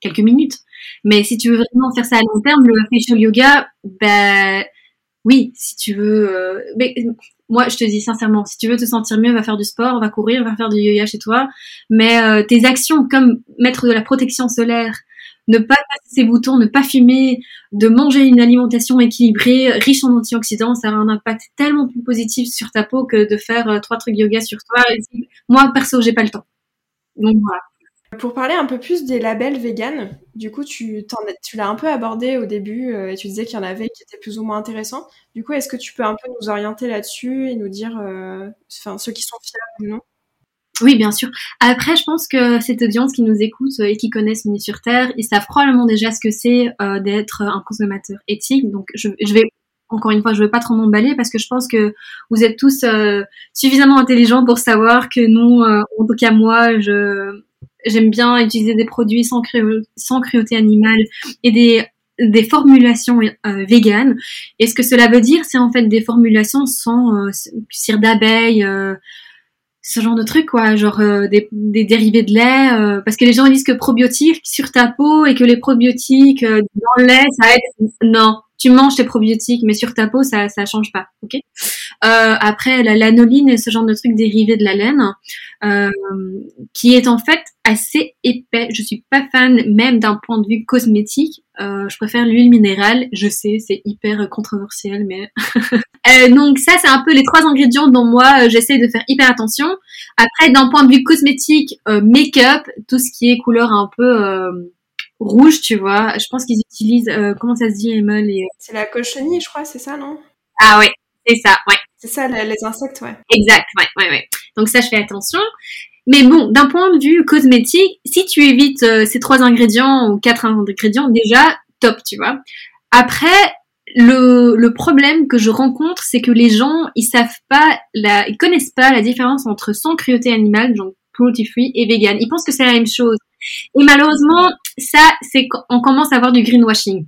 quelques minutes. Mais si tu veux vraiment faire ça à long terme, le facial yoga, ben, oui, si tu veux. Euh, mais moi, je te dis sincèrement, si tu veux te sentir mieux, va faire du sport, va courir, va faire du yoga chez toi. Mais euh, tes actions, comme mettre de la protection solaire, ne pas passer ses boutons, ne pas fumer, de manger une alimentation équilibrée, riche en antioxydants, ça a un impact tellement plus positif sur ta peau que de faire euh, trois trucs yoga sur toi. Moi, perso, j'ai pas le temps. Donc. Pour parler un peu plus des labels vegan, du coup, tu, l'as un peu abordé au début euh, et tu disais qu'il y en avait qui étaient plus ou moins intéressants. Du coup, est-ce que tu peux un peu nous orienter là-dessus et nous dire euh, ceux qui sont fiables ou non? Oui, bien sûr. Après, je pense que cette audience qui nous écoute euh, et qui connaissent Mini sur Terre, ils savent probablement déjà ce que c'est d'être un consommateur éthique. Donc, je, vais encore une fois, je veux pas trop m'emballer parce que je pense que vous êtes tous suffisamment intelligents pour savoir que nous, en tout cas moi, je J'aime bien utiliser des produits sans, sans cruauté animale et des, formulations euh, véganes. Et ce que cela veut dire, c'est en fait des formulations sans euh, cire d'abeille, euh, ce genre de trucs, quoi, genre euh, des, des, dérivés de lait, parce que les gens disent que probiotiques sur ta peau et que les probiotiques dans le lait, ça aide. Non, tu manges tes probiotiques, mais sur ta peau, ça ça change pas, ok? Euh, Après, la lanoline et ce genre de truc dérivé de la laine, euh, qui est en fait assez épais. Je suis pas fan, même d'un point de vue cosmétique. Euh, je préfère l'huile minérale. Je sais, c'est hyper controversiel, mais euh, donc ça, c'est un peu les trois ingrédients dont moi euh, j'essaie de faire hyper attention. Après, d'un point de vue cosmétique, euh, make-up, tout ce qui est couleur un peu rouge, tu vois. Je pense qu'ils utilisent, comment ça se dit, Emma les... C'est la cochenille, je crois, c'est ça, non? Ah ouais, c'est ça, ouais. C'est ça, les, insectes, ouais. Exact, ouais, ouais, ouais. Donc ça, je fais attention. Mais bon, d'un point de vue cosmétique, si tu évites ces trois ingrédients ou quatre ingrédients, déjà, top, tu vois. Après, le, le problème que je rencontre, c'est que les gens, ils savent pas, la, ils connaissent pas la différence entre sans cruauté animale, donc cruelty free, et vegan. Ils pensent que c'est la même chose. Et malheureusement, ça, c'est qu'on commence à avoir du greenwashing.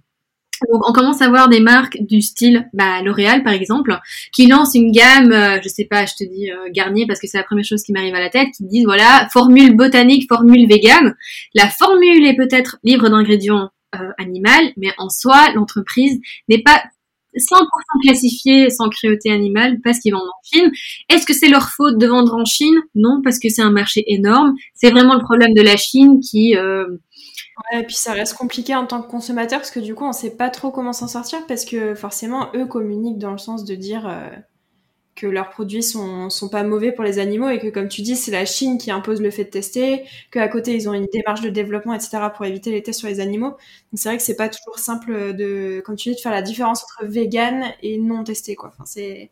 Donc, on commence à voir des marques du style, bah, L'Oréal par exemple, qui lance une gamme, euh, je sais pas, je te dis euh, Garnier parce que c'est la première chose qui m'arrive à la tête, qui disent voilà, formule botanique, formule vegan. La formule est peut-être libre d'ingrédients euh, animal, mais en soi, l'entreprise n'est pas 100% classifié sans cruauté animale parce qu'ils vendent en Chine. Est-ce que c'est leur faute de vendre en Chine? Non, parce que c'est un marché énorme. C'est vraiment le problème de la Chine qui... Euh... Ouais, et puis ça reste compliqué en tant que consommateur parce que du coup on sait pas trop comment s'en sortir parce que forcément eux communiquent dans le sens de dire euh, que leurs produits sont, sont pas mauvais pour les animaux et que comme tu dis c'est la Chine qui impose le fait de tester, qu'à côté ils ont une démarche de développement etc pour éviter les tests sur les animaux. Donc c'est vrai que c'est pas toujours simple de, comme tu dis, de faire la différence entre vegan et non testé quoi. Enfin c'est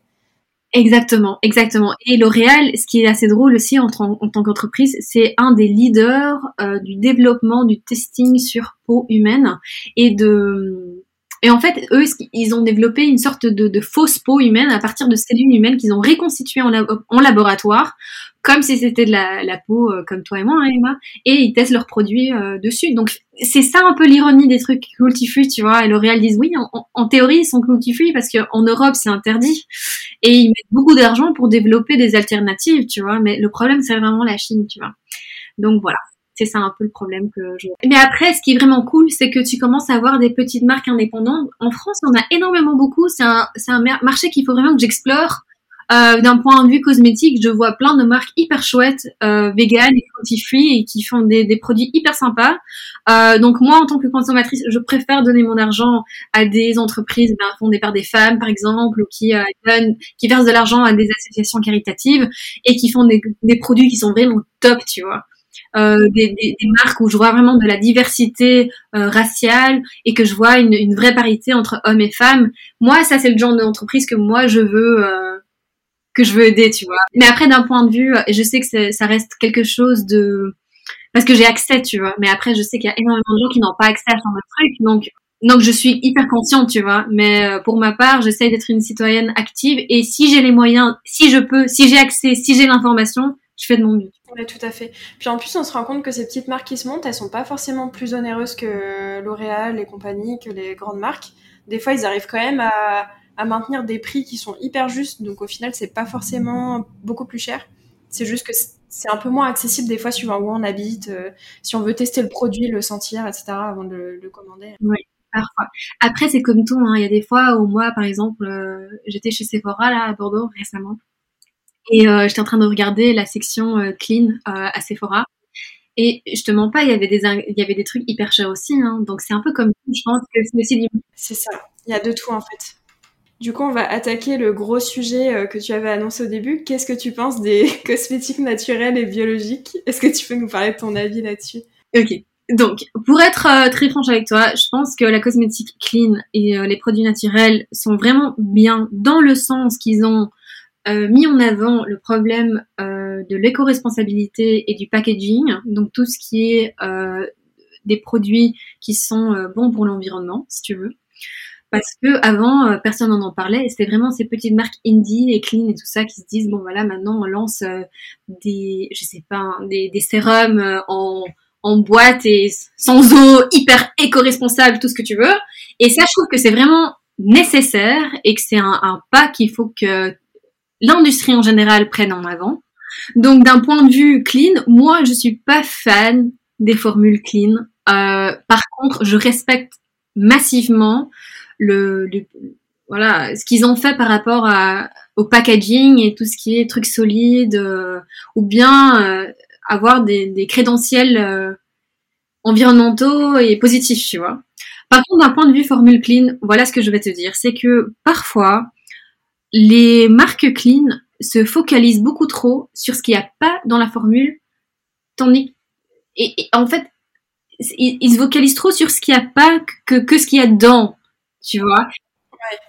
Exactement, exactement. Et L'Oréal, ce qui est assez drôle aussi en, tant qu'entreprise, c'est un des leaders euh, du développement du testing sur peau humaine et de et en fait, eux, ils ont développé une sorte de, de fausse peau humaine à partir de cellules humaines qu'ils ont reconstituées en, laboratoire, comme si c'était de la, peau euh, comme toi et moi, hein, Emma, et ils testent leurs produits euh, dessus. Donc c'est ça un peu l'ironie des trucs cruelty-free, tu vois. Et L'Oréal disent oui, en, en, théorie, ils sont cruelty-free parce qu'en Europe, c'est interdit. Et ils mettent beaucoup d'argent pour développer des alternatives, tu vois. Mais le problème, c'est vraiment la Chine, tu vois. Donc voilà c'est ça un peu le problème que je. Mais après, ce qui est vraiment cool, c'est que tu commences à avoir des petites marques indépendantes. En France, on a énormément beaucoup. C'est un, c'est un marché qu'il faut vraiment que j'explore. Euh, d'un point de vue cosmétique, je vois plein de marques hyper chouettes, euh, vegan et cruelty free et qui font des, des produits hyper sympas. Euh, donc moi, en tant que consommatrice, je préfère donner mon argent à des entreprises ben, fondées par des femmes, par exemple, ou qui qui versent de l'argent à des associations caritatives et qui font des, des produits qui sont vraiment top, tu vois euh, des, des, des, marques où je vois vraiment de la diversité euh, raciale et que je vois une, une, vraie parité entre hommes et femmes. Moi, ça c'est le genre d'entreprise que moi je veux euh, que je veux aider, tu vois. Mais après, d'un point de vue, je sais que ça reste quelque chose de parce que j'ai accès, tu vois. Mais après, je sais qu'il y a énormément de gens qui n'ont pas accès à ce genre truc, donc donc je suis hyper consciente, tu vois. Mais euh, pour ma part, j'essaie d'être une citoyenne active et si j'ai les moyens, si je peux, si j'ai accès, si j'ai l'information, je fais de mon mieux. Oui, tout à fait. Puis en plus, on se rend compte que ces petites marques qui se montent, elles sont pas forcément plus onéreuses que L'Oréal et compagnie, que les grandes marques. Des fois, ils arrivent quand même à, maintenir des prix qui sont hyper justes, donc au final, c'est pas forcément beaucoup plus cher. C'est juste que c'est un peu moins accessible des fois suivant où on habite, euh, si on veut tester le produit, le sentir, etc. avant de le commander. Oui. Parfois. Après, c'est comme tout. Hein. Il y a des fois où moi, par exemple, euh, j'étais chez Sephora là à Bordeaux récemment et euh, j'étais en train de regarder la section euh, clean à Sephora. Et je te mens pas, il y avait des il y avait des trucs hyper chers aussi. Hein. Donc c'est un peu comme je pense que c'est aussi C'est ça. Il y a de tout en fait. Du coup, on va attaquer le gros sujet que tu avais annoncé au début. Qu'est-ce que tu penses des cosmétiques naturels et biologiques? Est-ce que tu peux nous parler de ton avis là-dessus? Ok. Donc, pour être euh, très franche avec toi, je pense que la cosmétique clean et euh, les produits naturels sont vraiment bien dans le sens qu'ils ont euh, mis en avant le problème de l'éco-responsabilité et du packaging, donc tout ce qui est des produits qui sont bons pour l'environnement, si tu veux. Parce que avant, personne n'en en parlait, c'était vraiment ces petites marques indie et clean et tout ça qui se disent bon voilà maintenant on lance des, je sais pas, hein, des, des sérums en en boîte et sans eau, hyper éco-responsable, tout ce que tu veux. Et ça, je trouve que c'est vraiment nécessaire et que c'est un, pas qu'il faut que l'industrie en général prenne en avant. Donc d'un point de vue clean, moi je suis pas fan des formules clean. Euh, par contre, je respecte massivement le, voilà ce qu'ils ont fait par rapport au packaging et tout ce qui est trucs solides euh, ou bien euh, avoir des, des crédentiels environnementaux et positifs, tu vois. Par contre, d'un point de vue formule clean, voilà ce que je vais te dire, c'est que parfois, les marques clean se focalisent beaucoup trop sur ce qu'il n'y a pas dans la formule, tandis et, en fait, ils, se focalisent trop sur ce qu'il n'y a pas que, que ce qu'il y a dedans, tu vois.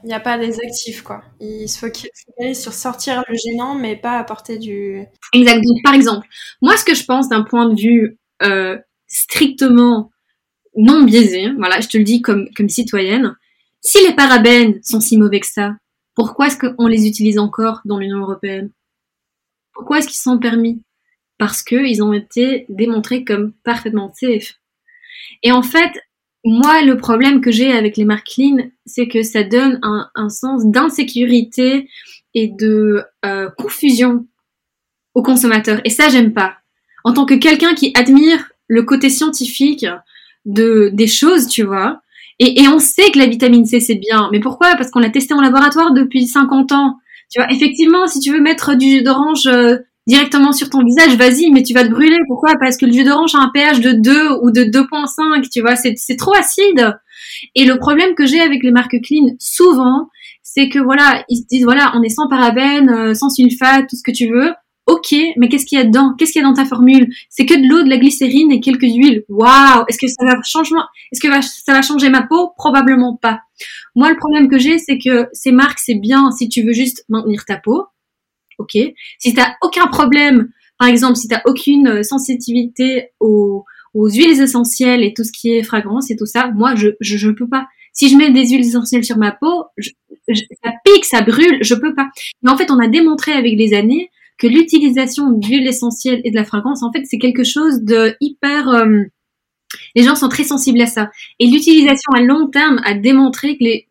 il n'y a pas des actifs, quoi. Ils se focalisent sur sortir le gênant, mais pas apporter du... Exact. Donc, par exemple, moi, ce que je pense d'un point de vue euh, strictement non biaisé, voilà, je te le dis comme, comme citoyenne, si les parabènes sont si mauvais que ça, pourquoi est-ce qu'on les utilise encore dans l'Union européenne? Pourquoi est-ce qu'ils sont permis? Parce qu'ils ont été démontrés comme parfaitement safe. Et en fait, moi, le problème que j'ai avec les marques clean, c'est que ça donne un, sens d'insécurité et de euh, confusion aux consommateurs. Et ça, j'aime pas. En tant que quelqu'un qui admire le côté scientifique de des choses, tu vois. Et, et on sait que la vitamine C c'est bien, mais pourquoi? Parce qu'on l'a testé en laboratoire depuis 50 ans. Tu vois, effectivement, si tu veux mettre du jus d'orange euh, directement sur ton visage, vas-y, mais tu vas te brûler. Pourquoi? Parce que le jus d'orange a un pH de 2 ou de 2.5, tu vois, c'est trop acide. Et le problème que j'ai avec les marques clean, souvent, c'est que voilà, ils se disent voilà, on est sans parabènes, euh, sans sulfate, tout ce que tu veux. Ok, mais qu'est-ce qu'il y a dedans? Qu'est-ce qu'il y a dans ta formule? C'est que de l'eau, de la glycérine et quelques huiles. Waouh Est-ce que ça va changer Est-ce que ça va changer ma peau? Probablement pas. Moi, le problème que j'ai, c'est que ces marques, c'est bien si tu veux juste maintenir ta peau. Ok? Si t'as aucun problème, par exemple, si t'as aucune euh, sensibilité aux, huiles essentielles et tout ce qui est fragrance et tout ça, moi, je, je, peux pas. Si je mets des huiles essentielles sur ma peau, ça pique, ça brûle, je peux pas. Mais en fait, on a démontré avec les années que l'utilisation d'huile essentielle et de la fragrance, en fait, c'est quelque chose de hyper... Euh, les gens sont très sensibles à ça. Et l'utilisation à long terme a démontré que les,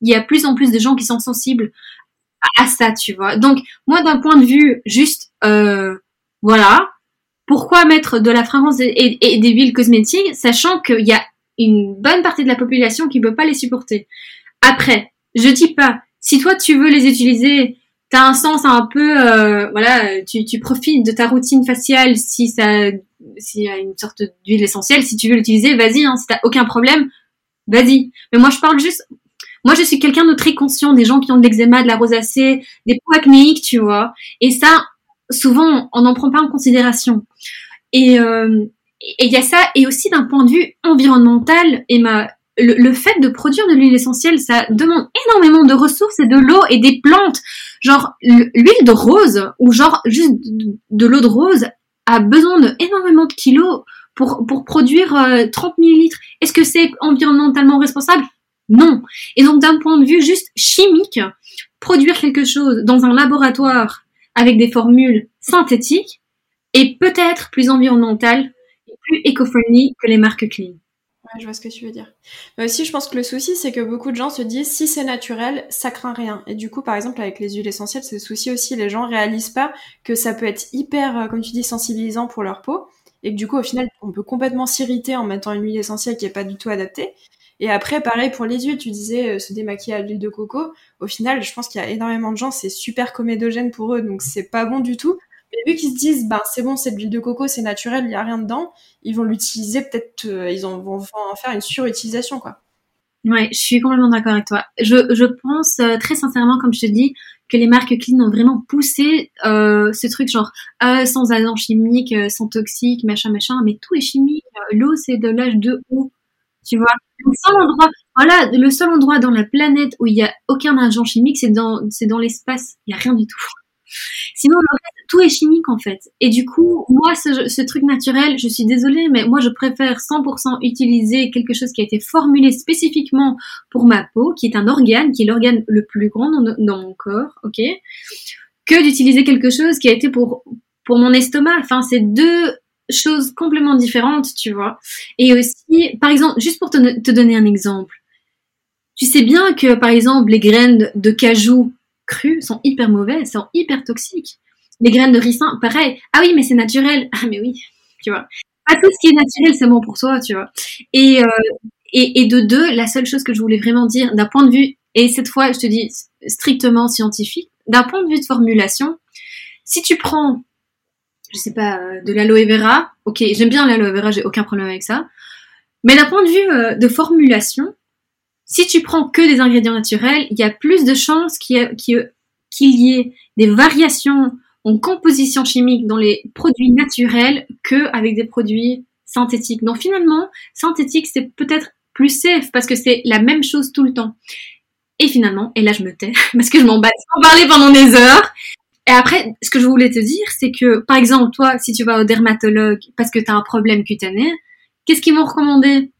il y a plus en plus de gens qui sont sensibles à, ça, tu vois. Donc, moi, d'un point de vue juste, euh, voilà, pourquoi mettre de la fragrance et, et des huiles cosmétiques, sachant qu'il y a une bonne partie de la population qui ne peut pas les supporter. Après, je dis pas, si toi tu veux les utiliser t'as un sens un peu, euh, voilà, tu, tu profites de ta routine faciale si ça, s'il y a une sorte d'huile essentielle, si tu veux l'utiliser, vas-y, hein, si t'as aucun problème, vas-y. Mais moi, je parle juste, moi, je suis quelqu'un de très conscient des gens qui ont de l'eczéma, de la rosacée, des peaux acnéiques, tu vois. Et ça, souvent, on n'en prend pas en considération. Et euh, il y a ça, et aussi d'un point de vue environnemental, Emma, le, le, fait de produire de l'huile essentielle, ça demande énormément de ressources et de l'eau et des plantes. Genre, l'huile de rose, ou genre juste de, l'eau de rose, a besoin de énormément de kilos pour, pour produire 30 euh, millilitres. Est-ce que c'est environnementalement responsable? Non. Et donc, d'un point de vue juste chimique, produire quelque chose dans un laboratoire avec des formules synthétiques est peut-être plus environnemental et plus éco-friendly que les marques clean je vois ce que tu veux dire. Mais aussi, je pense que le souci, c'est que beaucoup de gens se disent si c'est naturel, ça craint rien. Et du coup, par exemple, avec les huiles essentielles, c'est le souci aussi. Les gens réalisent pas que ça peut être hyper, euh, comme tu dis, sensibilisant pour leur peau. Et que du coup, au final, on peut complètement s'irriter en mettant une huile essentielle qui est pas du tout adaptée. Et après, pareil pour les huiles, tu disais se démaquiller à l'huile de coco. Au final, je pense qu'il y a énormément de gens, c'est super comédogène pour eux, donc c'est pas bon du tout. Mais vu qu'ils se disent, bah, c'est bon, c'est de l'huile de coco, c'est naturel, il n'y a rien dedans, ils vont l'utiliser, peut-être, ils vont en faire une surutilisation, quoi. Ouais, je suis complètement d'accord avec toi. Je, je pense euh, très sincèrement, comme je te dis, que les marques clean ont vraiment poussé euh, ce truc genre euh, sans agents chimiques, euh, sans toxiques, machin, machin, mais tout est chimique. L'eau, c'est de l'âge de eau, tu vois. Le seul endroit, voilà, le seul endroit dans la planète où il y a aucun agent chimique, c'est dans, c'est dans l'espace. Il y a rien du tout. Sinon, tout est chimique en fait. Et du coup, moi, ce, truc naturel, je suis désolée, mais moi, je préfère 100% utiliser quelque chose qui a été formulé spécifiquement pour ma peau, qui est un organe, qui est l'organe le plus grand dans, mon corps, ok, que d'utiliser quelque chose qui a été pour mon estomac. Enfin, c'est deux choses complètement différentes, tu vois. Et aussi, par exemple, juste pour te donner un exemple, tu sais bien que, par exemple, les graines de cajou crues sont hyper mauvaises, sont hyper toxiques. Les graines de ricin, pareil. Ah oui, mais c'est naturel. Ah mais oui, tu vois. Pas tout ce qui est naturel, c'est bon pour toi, tu vois. Et, euh, et, et de deux, la seule chose que je voulais vraiment dire, d'un point de vue, et cette fois, je te dis strictement scientifique, d'un point de vue de formulation, si tu prends, je sais pas, euh, de l'aloe vera, ok, j'aime bien l'aloe vera, j'ai aucun problème avec ça, mais d'un point de vue euh, de formulation, si tu prends que des ingrédients naturels, il y a plus de chances qu'il y, ait des variations en composition chimique dans les produits naturels qu'avec des produits synthétiques. Donc finalement, synthétique, c'est peut-être plus safe parce que c'est la même chose tout le temps. Et finalement, et là je me tais parce que je m'en bats sans parler pendant des heures. Et après, ce que je voulais te dire, c'est que par exemple, toi, si tu vas au dermatologue parce que tu as un problème cutané, qu'est-ce qu'ils vont recommander?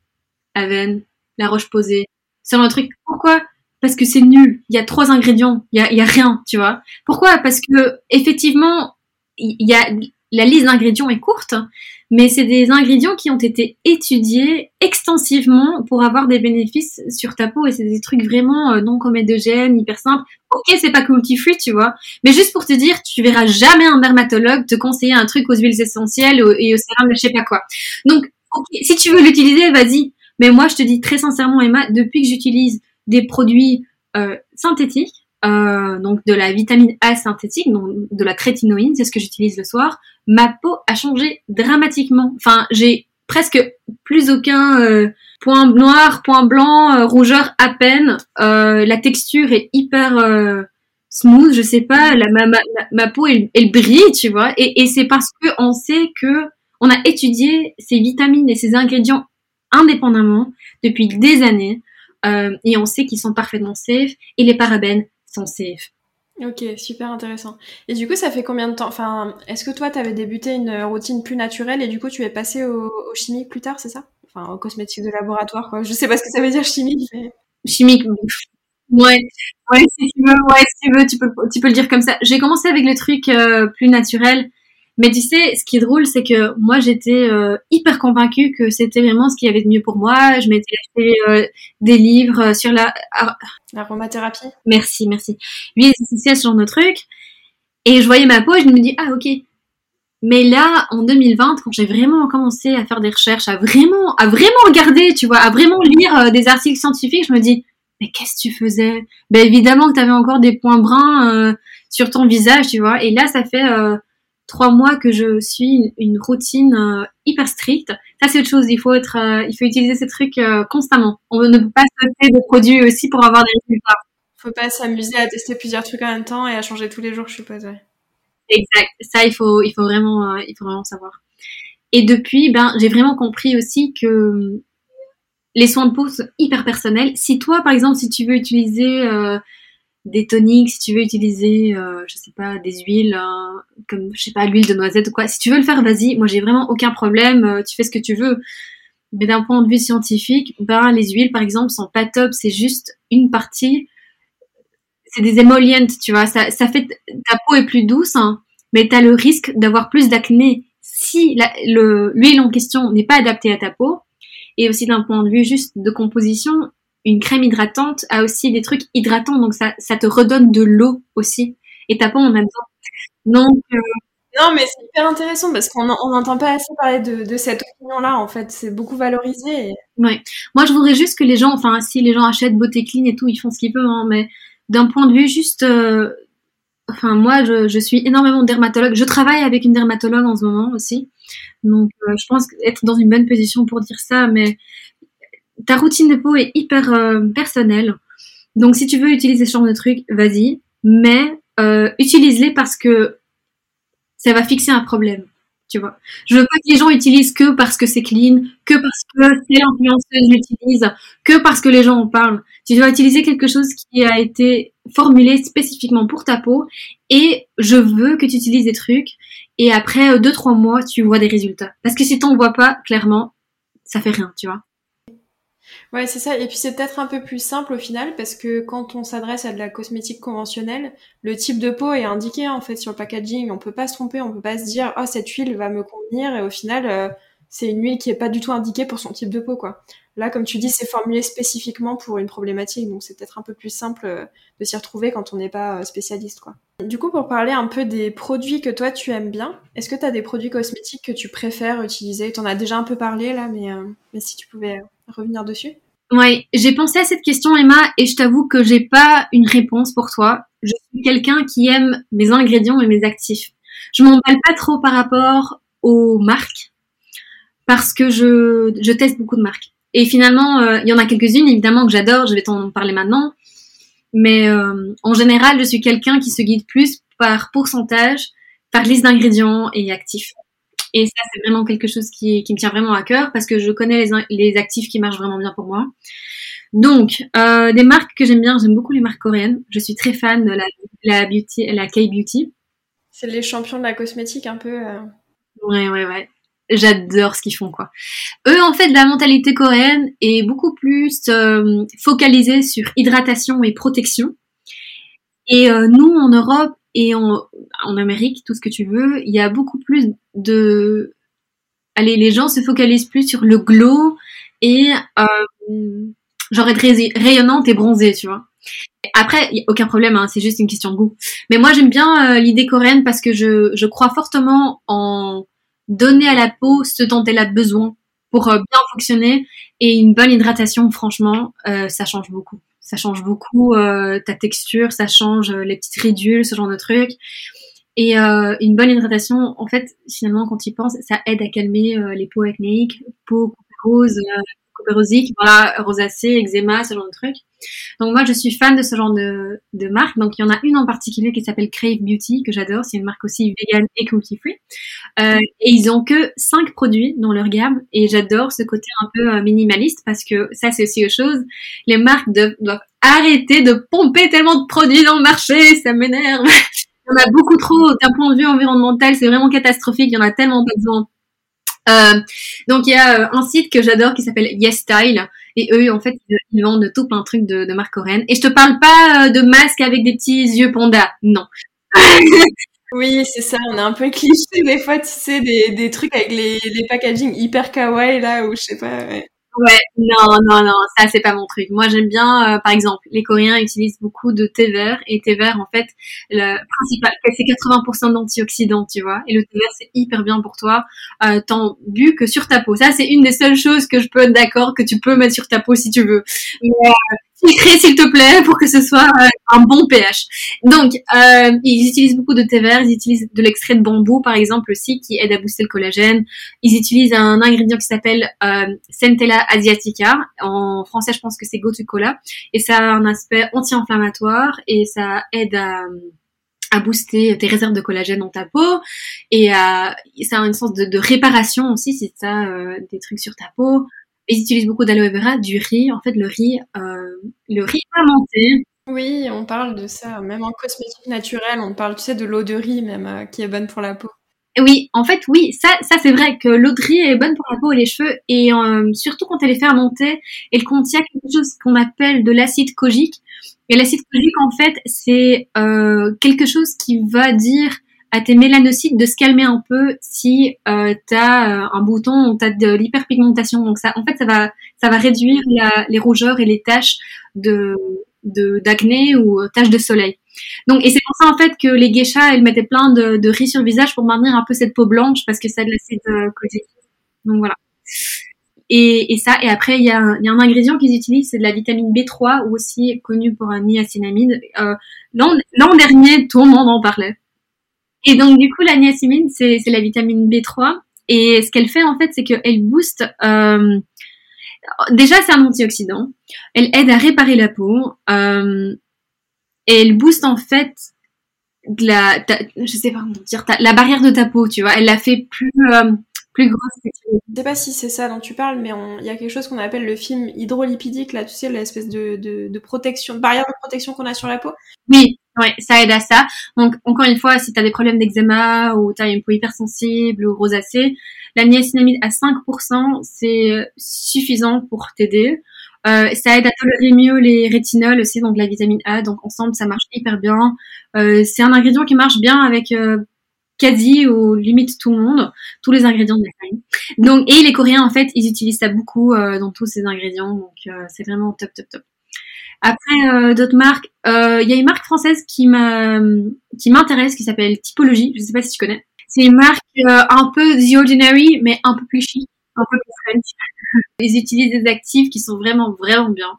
Aven, la roche posée, c'est un truc. Pourquoi? Parce que c'est nul. Il y a trois ingrédients. Il y a, y a rien, tu vois. Pourquoi? Parce que effectivement, il y a la liste d'ingrédients est courte, mais c'est des ingrédients qui ont été étudiés extensivement pour avoir des bénéfices sur ta peau et c'est des trucs vraiment euh, non comédogènes, hyper simples. Ok, c'est pas cruelty free, tu vois, mais juste pour te dire, tu verras jamais un dermatologue te conseiller un truc aux huiles essentielles et au sérum, je sais pas quoi. Donc, si tu veux l'utiliser, vas-y, mais moi, je te dis très sincèrement, Emma, depuis que j'utilise des produits euh, synthétiques, euh, donc de la vitamine A synthétique, donc de la trétinoïne, c'est ce que j'utilise le soir, ma peau a changé dramatiquement. Enfin, j'ai presque plus aucun euh, point noir, point blanc, rougeur à peine. La texture est hyper smooth, je sais pas, la, ma, ma, peau elle, elle, brille, tu vois. Et, et c'est parce que on sait que on a étudié ces vitamines et ces ingrédients indépendamment depuis des années euh, et on sait qu'ils sont parfaitement safe et les parabènes sont safe. Ok, super intéressant. Et du coup, ça fait combien de temps Enfin, est-ce que toi, tu avais débuté une routine plus naturelle et du coup, tu es passé au, au chimique plus tard, c'est ça? Enfin, au cosmétique de laboratoire, quoi. Je sais pas ce que ça veut dire chimique. Mais... Chimique. Ouais, ouais, si tu veux, ouais, si tu veux, tu peux, tu peux le dire comme ça. J'ai commencé avec le truc euh, plus naturel mais tu sais, ce qui est drôle, c'est que moi, j'étais euh, hyper convaincue que c'était vraiment ce qu'il y avait de mieux pour moi. Je m'étais acheté euh, des livres sur la... L'aromathérapie Merci, merci. Lui, c'est ce genre de truc. Et je voyais ma peau et je me dis, ah ok. Mais là, en 2020, quand j'ai vraiment commencé à faire des recherches, à vraiment, à vraiment regarder, tu vois, à vraiment lire euh, des articles scientifiques, je me dis, mais qu'est-ce que tu faisais? Ben évidemment que tu avais encore des points bruns sur ton visage, tu vois. Et là, ça fait trois mois que je suis une, routine euh, hyper stricte. Ça, c'est autre chose. Il faut être, euh, il faut utiliser ces trucs euh, constamment. On ne peut pas se de produits aussi pour avoir des résultats. Faut pas s'amuser à tester plusieurs trucs en même temps et à changer tous les jours, je suppose. Ouais. Exact. Ça, il faut, il faut vraiment, il faut vraiment savoir. Et depuis, ben, j'ai vraiment compris aussi que les soins de peau sont hyper personnels. Si toi, par exemple, si tu veux utiliser des toniques, si tu veux utiliser, euh, je sais pas, des huiles, euh, comme, je sais pas, l'huile de noisette ou quoi. Si tu veux le faire, vas-y. Moi, j'ai vraiment aucun problème. Euh, tu fais ce que tu veux. Mais d'un point de vue scientifique, ben, les huiles, par exemple, sont pas top. C'est juste une partie. C'est des émollients, tu vois. Ça, ça fait, ta peau est plus douce, hein, mais t'as le risque d'avoir plus d'acné si l'huile en question n'est pas adaptée à ta peau. Et aussi d'un point de vue juste de composition, une crème hydratante a aussi des trucs hydratants, donc ça, ça te redonne de l'eau aussi. Et ta peau en même temps. Donc, euh, Non, mais c'est hyper intéressant parce qu'on n'entend pas assez parler de, de cette opinion-là, en fait. C'est beaucoup valorisé. Ouais. Moi, je voudrais juste que les gens, enfin, si les gens achètent Beauté Clean et tout, ils font ce qu'ils peuvent, hein, mais d'un point de vue juste. Euh, enfin, moi, je, je, suis énormément dermatologue. Je travaille avec une dermatologue en ce moment aussi. Donc, euh, je pense être dans une bonne position pour dire ça, mais ta routine de peau est hyper euh, personnelle. Donc, si tu veux utiliser ce genre de trucs, vas-y. Mais euh, utilise-les parce que ça va fixer un problème. Tu vois. Je veux pas que les gens utilisent que parce que c'est clean, que parce que c'est l'influenceuse l'utilise, que parce que les gens en parlent. Tu dois utiliser quelque chose qui a été formulé spécifiquement pour ta peau et je veux que tu utilises des trucs et après 2-3 mois, tu vois des résultats. Parce que si t'en vois pas, clairement, ça fait rien, tu vois. Ouais, c'est ça. Et puis c'est peut-être un peu plus simple au final parce que quand on s'adresse à de la cosmétique conventionnelle, le type de peau est indiqué en fait sur le packaging. On peut pas se tromper, on peut pas se dire oh cette huile va me convenir et au final euh, c'est une huile qui est pas du tout indiquée pour son type de peau quoi. Là, comme tu dis, c'est formulé spécifiquement pour une problématique, donc c'est peut-être un peu plus simple euh, de s'y retrouver quand on n'est pas euh, spécialiste quoi. Du coup, pour parler un peu des produits que toi tu aimes bien, est-ce que tu as des produits cosmétiques que tu préfères utiliser? Tu en as déjà un peu parlé là, mais, mais si tu pouvais revenir dessus? Oui, j'ai pensé à cette question, Emma, et je t'avoue que j'ai pas une réponse pour toi. Je suis quelqu'un qui aime mes ingrédients et mes actifs. Je m'emballe pas trop par rapport aux marques parce que je, teste beaucoup de marques. Et finalement, euh, il y en a quelques-unes évidemment que j'adore. Je vais t'en parler maintenant. Mais euh, en général, je suis quelqu'un qui se guide plus par pourcentage, par liste d'ingrédients et actifs. Et ça, c'est vraiment quelque chose qui, qui, me tient vraiment à cœur parce que je connais les, les actifs qui marchent vraiment bien pour moi. Donc, euh, des marques que j'aime bien, j'aime beaucoup les marques coréennes. Je suis très fan de la, la beauty, la K-beauty. C'est les champions de la cosmétique un peu. Euh... Ouais, ouais, ouais. J'adore ce qu'ils font, quoi. Eux, en fait, la mentalité coréenne est beaucoup plus euh, focalisée sur hydratation et protection. Et euh, nous, en Europe, et en, Amérique, tout ce que tu veux, il y a beaucoup plus de... Allez, les gens se focalisent plus sur le glow et euh, genre être rayonnante et bronzée, tu vois. Après, y a aucun problème, hein, c'est juste une question de goût. Mais moi, j'aime bien euh, l'idée coréenne parce que je, crois fortement en donner à la peau ce dont elle a besoin pour euh, bien fonctionner. Et une bonne hydratation, franchement, ça change beaucoup ça change beaucoup euh, ta texture, ça change euh, les petites ridules, ce genre de trucs. Et euh, une bonne hydratation, en fait, finalement, quand tu y penses, ça aide à calmer euh, les peaux acnéiques, peaux roses, coupérosiques, voilà, rosacée, eczéma, ce genre de trucs. Donc moi, je suis fan de ce genre de, de marque. Donc il y en a une en particulier qui s'appelle Crave Beauty que j'adore. C'est une marque aussi vegan et cruelty free. Euh, et ils ont que cinq produits dans leur gamme. Et j'adore ce côté un peu euh, minimaliste parce que ça, c'est aussi autre chose. Les marques doivent arrêter de pomper tellement de produits dans le marché. Ça m'énerve. Il y en a beaucoup trop d'un point de vue environnemental. C'est vraiment catastrophique. Il y en a tellement pas besoin. Euh, donc il y a euh, un site que j'adore qui s'appelle Yes Style et eux en fait ils vendent tout plein de trucs de, marque coréenne et je te parle pas euh, de masques avec des petits yeux panda. Non. Oui c'est ça. On est un peu cliché des fois tu sais des, trucs avec les, les packaging hyper kawaii là ou je sais pas. Ouais, non, non, non, ça c'est pas mon truc. Moi j'aime bien, euh, par exemple, les Coréens utilisent beaucoup de thé vert et thé vert en fait, le principal, c'est 80% d'antioxydants, tu vois. Et le thé vert c'est hyper bien pour toi, euh, tant bu que sur ta peau. Ça c'est une des seules choses que je peux être d'accord que tu peux mettre sur ta peau si tu veux. Euh, filtrer s'il te plaît pour que ce soit euh, un bon pH. Donc euh, ils utilisent beaucoup de thé vert, ils utilisent de l'extrait de bambou par exemple aussi qui aide à booster le collagène. Ils utilisent un ingrédient qui s'appelle euh, Centella asiatica. En français je pense que c'est Gotu-Cola et ça a un aspect anti-inflammatoire et ça aide à à booster tes réserves de collagène dans ta peau et à, ça a une sens de, de réparation aussi si tu euh, des trucs sur ta peau ils utilisent beaucoup d'aloe vera, du riz. En fait, le riz, euh, le riz fermenté. Oui, on parle de ça. Même en cosmétique naturelle, on parle, tu sais, de l'eau de riz même, euh, qui est bonne pour la peau. Oui, en fait, oui, ça, ça c'est vrai que l'eau de riz est bonne pour la peau et les cheveux, et euh, surtout quand elle est fermentée, elle contient quelque chose qu'on appelle de l'acide kojique. Et l'acide kojique, en fait, c'est euh, quelque chose qui va dire à tes mélanocytes de se calmer un peu si euh, tu as euh, un bouton ou tu as de l'hyperpigmentation. Donc ça, en fait, ça va, ça va réduire la, les rougeurs et les taches de d'acné ou taches de soleil. Donc, et c'est pour ça en fait que les geishas, elles mettaient plein de, de riz sur le visage pour maintenir un peu cette peau blanche parce que ça a de l'acide euh, Donc voilà. Et, et, ça, et après, il y, a un, y a un ingrédient qu'ils utilisent, c'est de la vitamine B3, ou aussi connu pour un niacinamide. Euh, L'an dernier, tout le monde en parlait. Et donc, du coup, la niacinamide, c'est la vitamine B3. Et ce qu'elle fait, en fait, c'est qu'elle booste... Euh, déjà, c'est un antioxydant. Elle aide à réparer la peau. Euh, et elle booste, en fait, la, je sais pas comment dire, la barrière de ta peau, tu vois. Elle la fait plus... Euh, plus Je sais pas si c'est ça dont tu parles, mais il y a quelque chose qu'on appelle le film hydrolipidique, là, tu sais, l'espèce de, de, protection, de barrière de protection qu'on a sur la peau. Oui, ouais, ça aide à ça. Donc, encore une fois, si tu as des problèmes d'eczéma ou tu as une peau hypersensible ou rosacée, la niacinamide à 5%, c'est suffisant pour t'aider. Euh, ça aide à tolérer mieux les rétinols aussi, donc la vitamine A. Donc ensemble, ça marche hyper bien. Euh, c'est un ingrédient qui marche bien avec euh, quasi ou limite tout le monde, tous les ingrédients de la farine. Donc et les Coréens en fait, ils utilisent ça beaucoup euh, dans tous ces ingrédients, donc euh, c'est vraiment top top top. Après euh, d'autres marques, il y a une marque française qui m'intéresse qui s'appelle Typologie, je sais pas si tu connais. C'est une marque un peu the ordinary mais un peu plus chic, un peu plus French. Ils utilisent des actifs qui sont vraiment vraiment bien.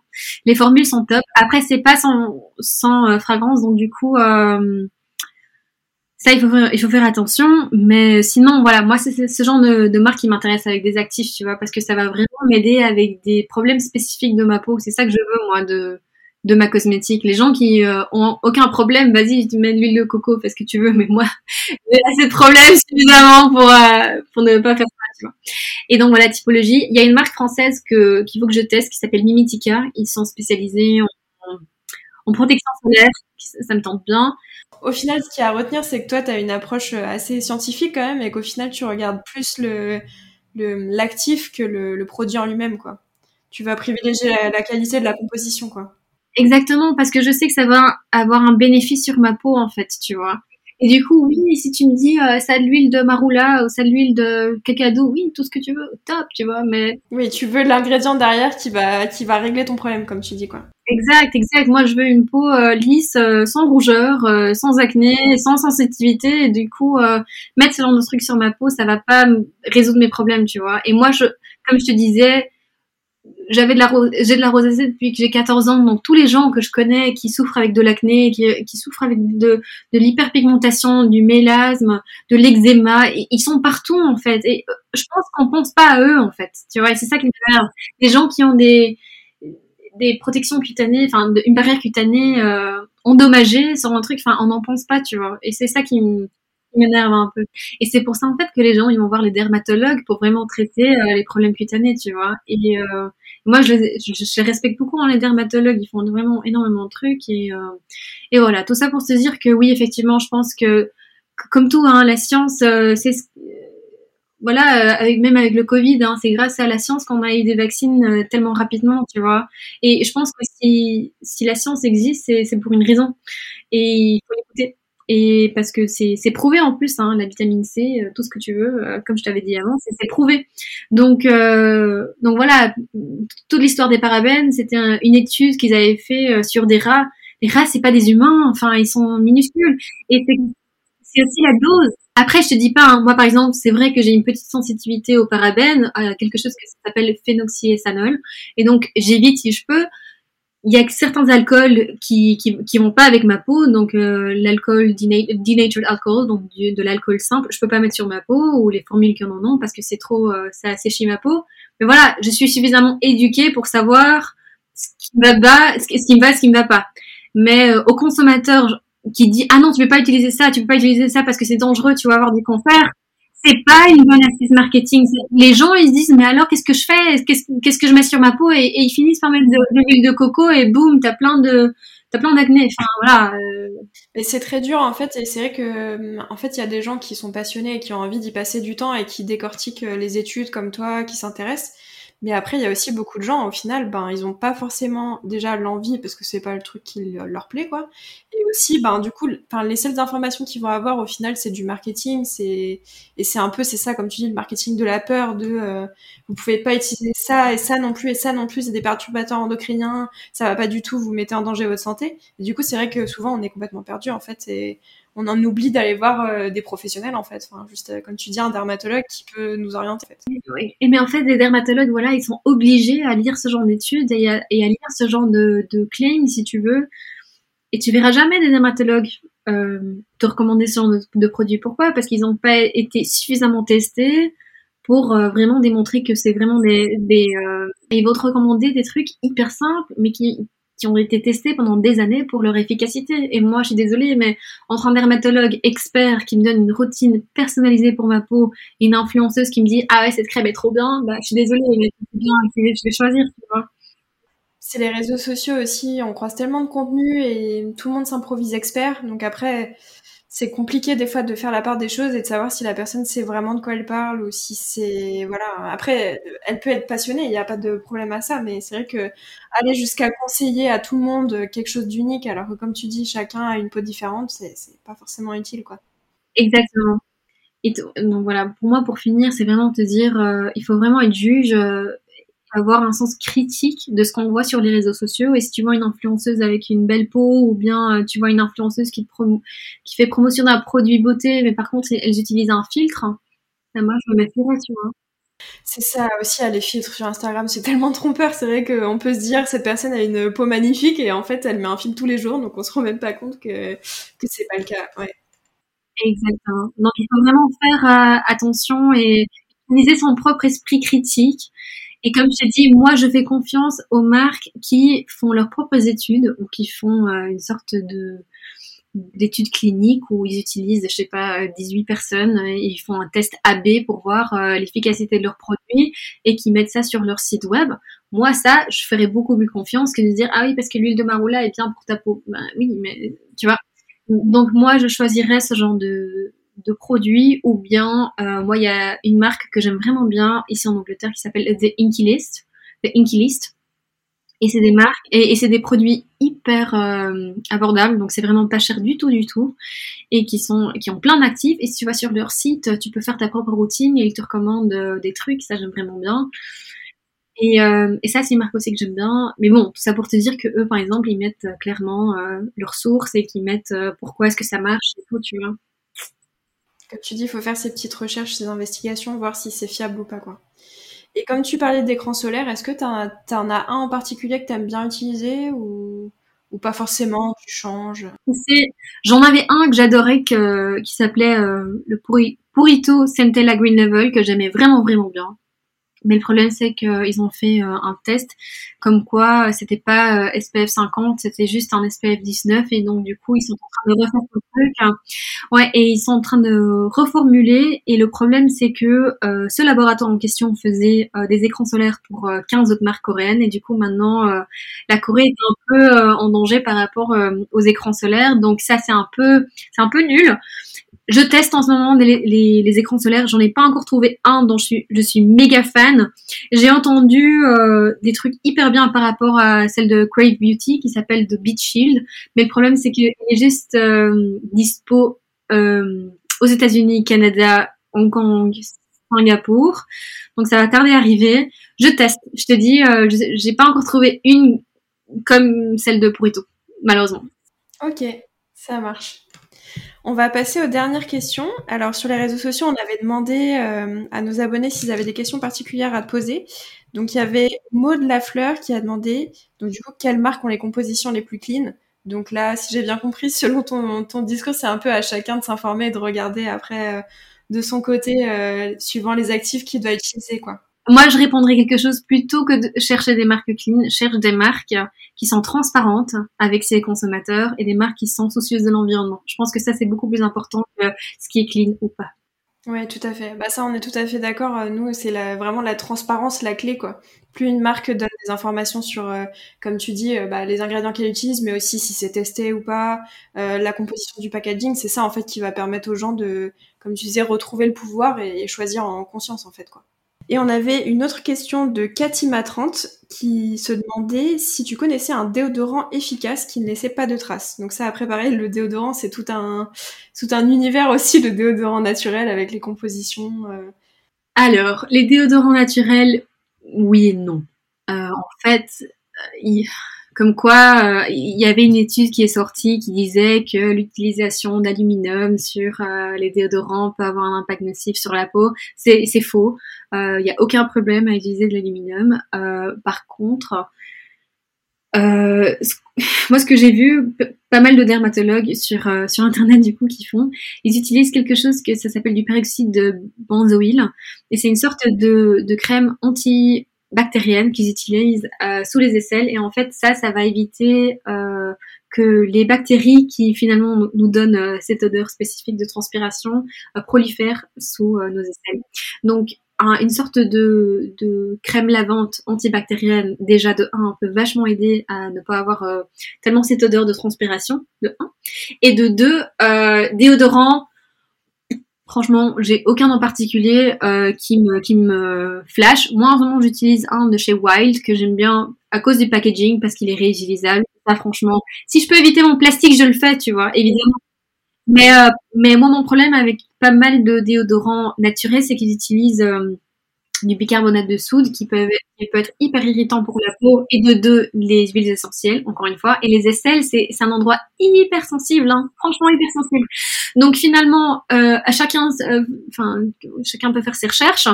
Les formules sont top. Après c'est pas sans sans fragrance donc du coup ça il faut il faut faire attention mais sinon voilà moi c'est ce genre de, de marque qui m'intéresse avec des actifs tu vois parce que ça va vraiment m'aider avec des problèmes spécifiques de ma peau c'est ça que je veux moi de de ma cosmétique. Les gens qui euh, ont aucun problème vas-y tu mets de l'huile de coco fais ce que tu veux mais moi j'ai assez de problèmes suffisamment pour euh, pour ne pas faire ça et donc voilà typologie. Il y a une marque française que qu'il faut que je teste qui s'appelle Mimitica ils sont spécialisés en, protection solaire ça me tente bien. Au final, ce qu'il y a à retenir, c'est que toi, tu as une approche euh, assez scientifique quand même, et qu'au final, tu regardes plus le l'actif que le, produit en lui-même, quoi. Tu vas privilégier la, qualité de la composition, quoi. Exactement, parce que je sais que ça va avoir un bénéfice sur ma peau, en fait, tu vois. Et du coup, oui, si tu me dis euh, ça de l'huile de marula ou ça de l'huile de cacado, oui, tout ce que tu veux, top, tu vois, mais... Oui, tu veux l'ingrédient derrière qui va, qui va régler ton problème, comme tu dis, quoi. Exact, exact. Moi, je veux une peau euh, lisse, euh, sans rougeur, euh, sans acné, sans sensibilité. Et du coup, mettre ce genre de truc sur ma peau, ça va pas résoudre mes problèmes, tu vois. Et moi, je, comme je te disais, j'avais de la j'ai de la rosacée depuis que j'ai 14 ans donc tous les gens que je connais qui souffrent avec de l'acné qui, qui souffrent avec de, de l'hyperpigmentation du mélasme de l'eczéma ils sont partout en fait et je pense qu'on pense pas à eux en fait tu vois et c'est ça qui me fait des gens qui ont des des protections cutanées, enfin une barrière cutanée euh, endommagée sur un truc, enfin on n'en pense pas, tu vois. Et c'est ça qui m'énerve un peu. Et c'est pour ça en fait que les gens ils vont voir les dermatologues pour vraiment traiter euh, les problèmes cutanés, tu vois. Et euh, moi je, je, respecte beaucoup hein, les dermatologues, ils font vraiment énormément de trucs et euh, et voilà tout ça pour se dire que oui effectivement je pense que comme tout hein, la science euh, c'est voilà, euh, avec, même avec le Covid, hein, c'est grâce à la science qu'on a eu des vaccins tellement rapidement, tu vois. Et je pense que si, si la science existe, c'est pour une raison. Et il faut l'écouter. Et parce que c'est prouvé en plus, hein, la vitamine C, euh, tout ce que tu veux, comme je t'avais dit avant, c'est prouvé. Donc, donc voilà, toute l'histoire des parabènes, c'était une étude qu'ils avaient fait sur des rats. Les rats, c'est pas des humains, enfin, ils sont minuscules. Et c'est aussi la dose après, je te dis pas, hein, moi par exemple, c'est vrai que j'ai une petite sensibilité au parabènes, à quelque chose qui s'appelle phénoxyéthanol, et donc j'évite si je peux. Il y a certains alcools qui, qui, qui vont pas avec ma peau, donc euh, l'alcool denatured alcohol, donc de l'alcool simple, je peux pas mettre sur ma peau ou les formules qui en ont parce que c'est trop, euh, ça asséchit ma peau. Mais voilà, je suis suffisamment éduquée pour savoir ce qui me va, ce qui me va, ce qui me va pas. Mais euh, aux consommateurs, qui dit ah non tu peux pas utiliser ça, tu peux pas utiliser ça parce que c'est dangereux, tu vas avoir des cancers. C'est pas une bonne astuce marketing. Les gens ils se disent mais alors qu'est-ce que je fais? Qu'est-ce que je mets sur ma peau? Et, ils finissent par mettre de, l'huile de coco et boum t'as plein de t'as plein d'acné. Enfin voilà. Euh. Et c'est très dur en fait et c'est vrai que en fait il y a des gens qui sont passionnés et qui ont envie d'y passer du temps et qui décortiquent les études comme toi, qui s'intéressent. Mais après, il y a aussi beaucoup de gens, au final, ben, ils ont pas forcément déjà l'envie parce que c'est pas le truc qui leur plaît, quoi. Et aussi, ben, du coup, enfin, les seules informations qu'ils vont avoir, au final, c'est du marketing, c'est, et c'est un peu, c'est ça, comme tu dis, le marketing de la peur, de, euh, vous pouvez pas utiliser ça et ça non plus et ça non plus, c'est des perturbateurs endocriniens, ça va pas du tout, vous mettez en danger votre santé. Et du coup, c'est vrai que souvent, on est complètement perdu, en fait, et on en oublie d'aller voir euh, des professionnels en fait. Juste euh, comme tu dis, un dermatologue qui peut nous orienter. Oui. Et mais en fait, les dermatologues, voilà, ils sont obligés à lire ce genre d'études et, à, lire ce genre de, claims, si tu veux. Et tu verras jamais des dermatologues euh, te recommander ce genre de, produits. Pourquoi? Parce qu'ils n'ont pas été suffisamment testés pour vraiment démontrer que c'est vraiment des, des ils vont te recommander des trucs hyper simples, mais qui qui ont été testés pendant des années pour leur efficacité. Et moi, je suis désolée, mais entre un dermatologue expert qui me donne une routine personnalisée pour ma peau et une influenceuse qui me dit ah ouais cette crème est trop bien, bah je suis désolée, mais c'est bien, je vais choisir. C'est les réseaux sociaux aussi, on croise tellement de contenu et tout le monde s'improvise expert. Donc après, c'est compliqué des fois de faire la part des choses et de savoir si la personne sait vraiment de quoi elle parle ou si c'est voilà. Après elle peut être passionnée il n'y a pas de problème à ça mais c'est vrai que aller jusqu'à conseiller à tout le monde quelque chose d'unique alors que comme tu dis chacun a une peau différente c'est pas forcément utile quoi. Exactement. Et donc voilà pour moi pour finir c'est vraiment te dire euh, il faut vraiment être juge euh, avoir un sens critique de ce qu'on voit sur les réseaux sociaux. Et si tu vois une influenceuse avec une belle peau, ou bien euh, tu vois une influenceuse qui, qui fait promotion d'un produit beauté, mais par contre elles utilisent un filtre, ça moi je me méfierais, tu vois. C'est ça aussi, les filtres sur Instagram, c'est tellement trompeur. C'est vrai qu'on peut se dire cette personne a une peau magnifique et en fait elle met un filtre tous les jours, donc on se rend même pas compte que, que c'est pas le cas. Ouais. Exactement. Donc il faut vraiment faire euh, attention et utiliser son propre esprit critique et comme je te dis, moi, je fais confiance aux marques qui font leurs propres études ou qui font euh, une sorte de d'études cliniques où ils utilisent, je sais pas, 18 personnes et ils font un test AB pour voir euh, l'efficacité de leurs produits et qui mettent ça sur leur site web. Moi, ça, je ferais beaucoup plus confiance que de dire ah oui parce que l'huile de maroula est bien pour ta peau. Ben oui, mais tu vois. Donc moi, je choisirais ce genre de de produits ou bien euh, moi il y a une marque que j'aime vraiment bien ici en Angleterre qui s'appelle The Inky List, The. Et c'est des marques et, c'est des produits hyper euh, abordables, donc c'est vraiment pas cher du tout du tout et qui sont qui ont plein d'actifs. Et si tu vas sur leur site, tu peux faire ta propre routine et ils te recommandent euh, des trucs, ça j'aime vraiment bien. Et, et ça c'est une marque aussi que j'aime bien. Mais bon, tout ça pour te dire que eux par exemple ils mettent clairement leurs sources et qu'ils mettent pourquoi est-ce que ça marche et tout, tu vois. Comme tu dis, il faut faire ces petites recherches, ces investigations, voir si c'est fiable ou pas, quoi. Et comme tu parlais d'écran solaire, est-ce que tu en as un en particulier que tu aimes bien utiliser ou, ou pas forcément, tu changes? J'en avais un que j'adorais qui s'appelait euh, le Purito Centella Green Level que j'aimais vraiment vraiment bien. Mais le problème, c'est qu'ils ont fait euh, un test comme quoi euh, c'était pas euh, SPF 50, c'était juste un SPF 19 et donc du coup ils sont en train de refaire le truc. Hein. Ouais, et ils sont en train de reformuler et le problème c'est que ce laboratoire en question faisait des écrans solaires pour 15 autres marques coréennes et du coup maintenant la Corée est un peu en danger par rapport aux écrans solaires. Donc ça c'est un peu c'est un peu nul. Je teste en ce moment les, écrans solaires. J'en ai pas encore trouvé un dont je suis, méga fan. J'ai entendu euh, des trucs hyper bien par rapport à celle de Crave Beauty qui s'appelle The Beach Shield. Mais le problème, c'est qu'il est juste euh, dispo euh, aux États-Unis, Canada, Hong Kong, Singapour. Donc ça va tarder à arriver. Je teste. Je te dis, j'ai pas encore trouvé une comme celle de Purito, malheureusement. Ok, ça marche. On va passer aux dernières questions. Alors sur les réseaux sociaux, on avait demandé euh, à nos abonnés s'ils avaient des questions particulières à poser. Donc il y avait Maud Lafleur qui a demandé, donc du coup, quelles marques ont les compositions les plus clean? Donc là, si j'ai bien compris, selon ton, ton discours, c'est un peu à chacun de s'informer et de regarder après euh, de son côté, euh, suivant les actifs qu'il doit utiliser, quoi. Moi, je répondrais quelque chose plutôt que de chercher des marques clean, cherche des marques qui sont transparentes avec ses consommateurs et des marques qui sont soucieuses de l'environnement. Je pense que ça, c'est beaucoup plus important que ce qui est clean ou pas. Ouais, tout à fait. Bah ça, on est tout à fait d'accord. Nous, c'est vraiment la transparence la clé, quoi. Plus une marque donne des informations sur, euh, comme tu dis, euh, bah, les ingrédients qu'elle utilise, mais aussi si c'est testé ou pas, euh, la composition du packaging, c'est ça en fait qui va permettre aux gens de, comme tu disais, retrouver le pouvoir et choisir en conscience en fait, quoi. Et on avait une autre question de Katima30 qui se demandait si tu connaissais un déodorant efficace qui ne laissait pas de traces. Donc ça, à préparer, le déodorant, c'est tout un, tout un univers aussi, le déodorant naturel avec les compositions. Euh. Alors, les déodorants naturels, oui et non. Euh, en fait, il comme quoi, euh, il y avait une étude qui est sortie qui disait que l'utilisation d'aluminium sur euh, les déodorants peut avoir un impact nocif sur la peau. C'est faux. Euh, il n'y a aucun problème à utiliser de l'aluminium. par contre, moi, ce que j'ai vu, pas mal de dermatologues sur internet du coup qui font, ils utilisent quelque chose que ça s'appelle du peroxyde de benzoïle et c'est une sorte de crème anti bactérienne qu'ils utilisent euh, sous les aisselles et en fait ça ça va éviter euh, que les bactéries qui finalement nous, donnent euh, cette odeur spécifique de transpiration prolifèrent sous nos aisselles. Donc une sorte de, de, crème lavante antibactérienne déjà de 1 peut vachement aider à ne pas avoir tellement cette odeur de transpiration de 1 et de 2 déodorant Franchement, j'ai aucun en particulier euh, qui me qui me flash. Moi, vraiment, j'utilise un de chez Wild que j'aime bien à cause du packaging parce qu'il est réutilisable. Ça, franchement, si je peux éviter mon plastique, je le fais, tu vois, évidemment. Mais euh, mais moi, mon problème avec pas mal de déodorants naturels, c'est qu'ils utilisent euh, du bicarbonate de soude qui peut, peut être hyper irritant pour la peau. Et de deux les huiles essentielles encore une fois. Et les aisselles c'est un endroit hyper sensible hein, franchement hyper sensible. Donc finalement euh, à chacun euh, enfin chacun peut faire ses recherches.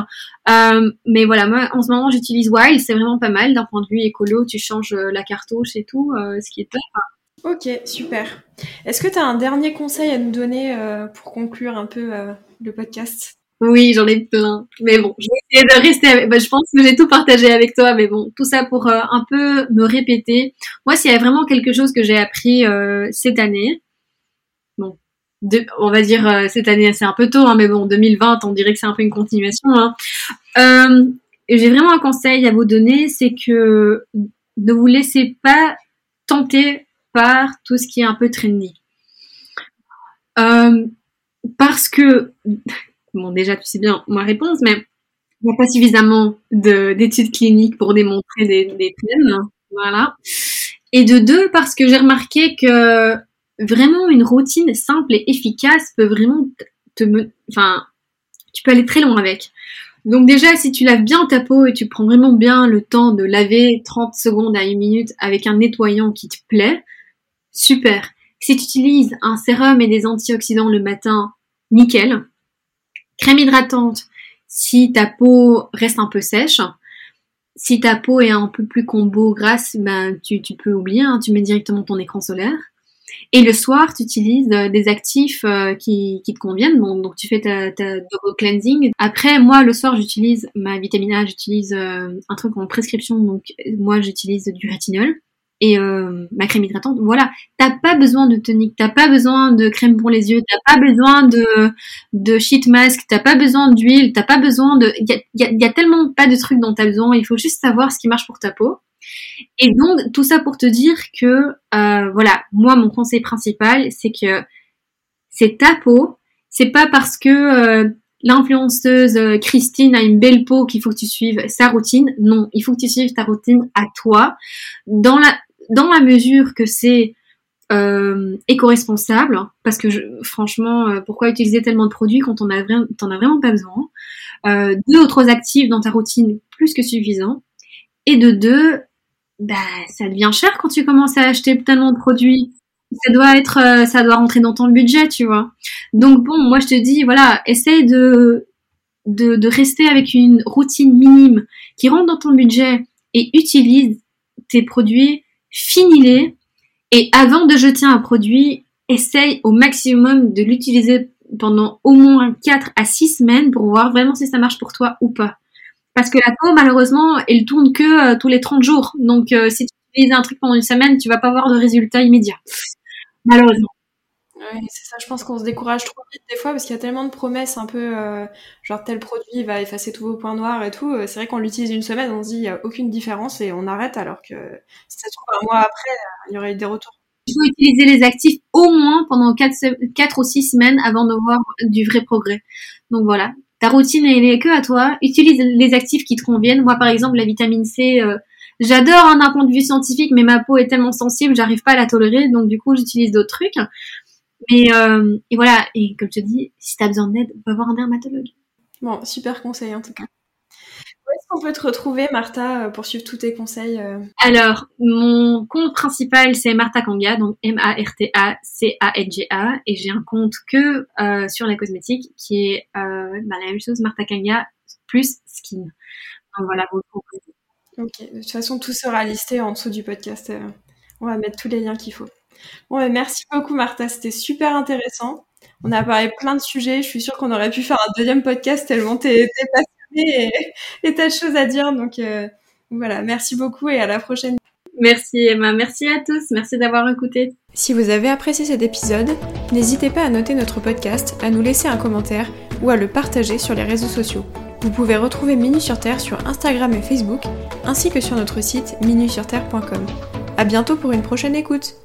Euh, mais voilà moi en ce moment j'utilise Wild. C'est vraiment pas mal. D'un point de vue écolo tu changes la cartouche et tout ce qui est top. Ok, super. Est-ce que tu as un dernier conseil à nous donner pour conclure un peu le podcast? Oui, j'en ai plein. Mais bon, je vais essayer de rester avec... Bah, je pense que j'ai tout partagé avec toi, mais bon, tout ça pour euh, un peu me répéter. Moi, s'il y a vraiment quelque chose que j'ai appris euh, cette année, bon, on va dire euh, cette année, c'est un peu tôt, hein, mais bon, 2020, on dirait que c'est un peu une continuation. Hein. j'ai vraiment un conseil à vous donner, c'est que ne vous laissez pas tenter par tout ce qui est un peu trendy. parce que bon, déjà, tu sais bien ma réponse, mais il n'y a pas suffisamment d'études cliniques pour démontrer des, des Voilà. Et de deux, parce que j'ai remarqué que vraiment une routine simple et efficace peut vraiment te, enfin, tu peux aller très loin avec. Donc déjà, si tu laves bien ta peau et tu prends vraiment bien le temps de laver 30 secondes à une minute avec un nettoyant qui te plaît, super. Si tu utilises un sérum et des antioxydants le matin, nickel. Crème hydratante, si ta peau reste un peu sèche. Si ta peau est un peu plus combo grasse, ben tu, tu peux oublier, hein, tu mets directement ton écran solaire. Et le soir, tu utilises euh, des actifs euh, qui, qui, te conviennent. Donc tu fais ta, ta cleansing. Après, moi, le soir, j'utilise ma vitamine A, j'utilise euh, un truc en prescription. Donc moi, j'utilise du rétinol et euh, ma crème hydratante. Voilà, t'as pas besoin de tonique, t'as pas besoin de crème pour les yeux, t'as pas besoin de de sheet mask, t'as pas besoin d'huile, t'as pas besoin de. Il y a, y a, tellement pas de trucs dont t'as besoin. Il faut juste savoir ce qui marche pour ta peau. Et donc tout ça pour te dire que euh, voilà, moi mon conseil principal, c'est que c'est ta peau. C'est pas parce que euh, l'influenceuse euh, Christine a une belle peau qu'il faut que tu suives sa routine. Non, il faut que tu suives ta routine à toi. Dans la, dans la mesure que c'est euh, éco-responsable, parce que je, franchement, euh, pourquoi utiliser tellement de produits quand on a t'en as vraiment pas besoin euh, Deux ou trois actifs dans ta routine, plus que suffisant. Et de deux, bah, ça devient cher quand tu commences à acheter tellement de produits. Ça doit être, euh, ça doit rentrer dans ton budget, tu vois. Donc bon, moi je te dis, voilà, essaye de, de, de rester avec une routine minime qui rentre dans ton budget et utilise tes produits finis-les et avant de jeter un produit, essaye au maximum de l'utiliser pendant au moins 4 à 6 semaines pour voir vraiment si ça marche pour toi ou pas. Parce que la peau, malheureusement, elle tourne que euh, tous les 30 jours. Donc, euh, si tu utilises un truc pendant une semaine, tu vas pas voir de résultat immédiat. Malheureusement. Oui, c'est ça, je pense qu'on se décourage trop vite des fois parce qu'il y a tellement de promesses un peu euh, genre tel produit va effacer tous vos points noirs et tout. Euh, c'est vrai qu'on l'utilise une semaine, on se dit il n'y a aucune différence et on arrête alors que si ça se trouve un mois après, il y aurait eu des retours. Il faut utiliser les actifs au moins pendant 4, 4 ou 6 semaines avant de voir du vrai progrès. Donc voilà, ta routine elle est que à toi. Utilise les actifs qui te conviennent. Moi par exemple la vitamine C, euh, j'adore hein, d'un point de vue scientifique, mais ma peau est tellement sensible, j'arrive pas à la tolérer, donc du coup j'utilise d'autres trucs. Mais euh, et voilà, et comme je te dis, si t'as besoin d'aide, va voir un dermatologue. Bon, super conseil en tout cas. Où est-ce qu'on peut te retrouver, Martha, euh, pour suivre tous tes conseils euh Alors, mon compte principal, c'est Martha Kanga, donc M-A-R-T-A-C-A-N-G-A, et j'ai un compte que euh, sur la cosmétique, qui est euh, bah, la même chose, Martha Kanga plus skin. Donc voilà, vous. Ok, de toute façon, tout sera listé en dessous du podcast. On va mettre tous les liens qu'il faut. Bon, merci beaucoup, Martha, c'était super intéressant. On a parlé plein de sujets. Je suis sûre qu'on aurait pu faire un deuxième podcast tellement t'es passionnée et, t'as de choses à dire. Donc euh, voilà, merci beaucoup et à la prochaine. Merci Emma, merci à tous, merci d'avoir écouté. Si vous avez apprécié cet épisode, n'hésitez pas à noter notre podcast, à nous laisser un commentaire ou à le partager sur les réseaux sociaux. Vous pouvez retrouver Minute sur Terre sur Instagram et Facebook, ainsi que sur notre site minusurterre.com. À bientôt pour une prochaine écoute.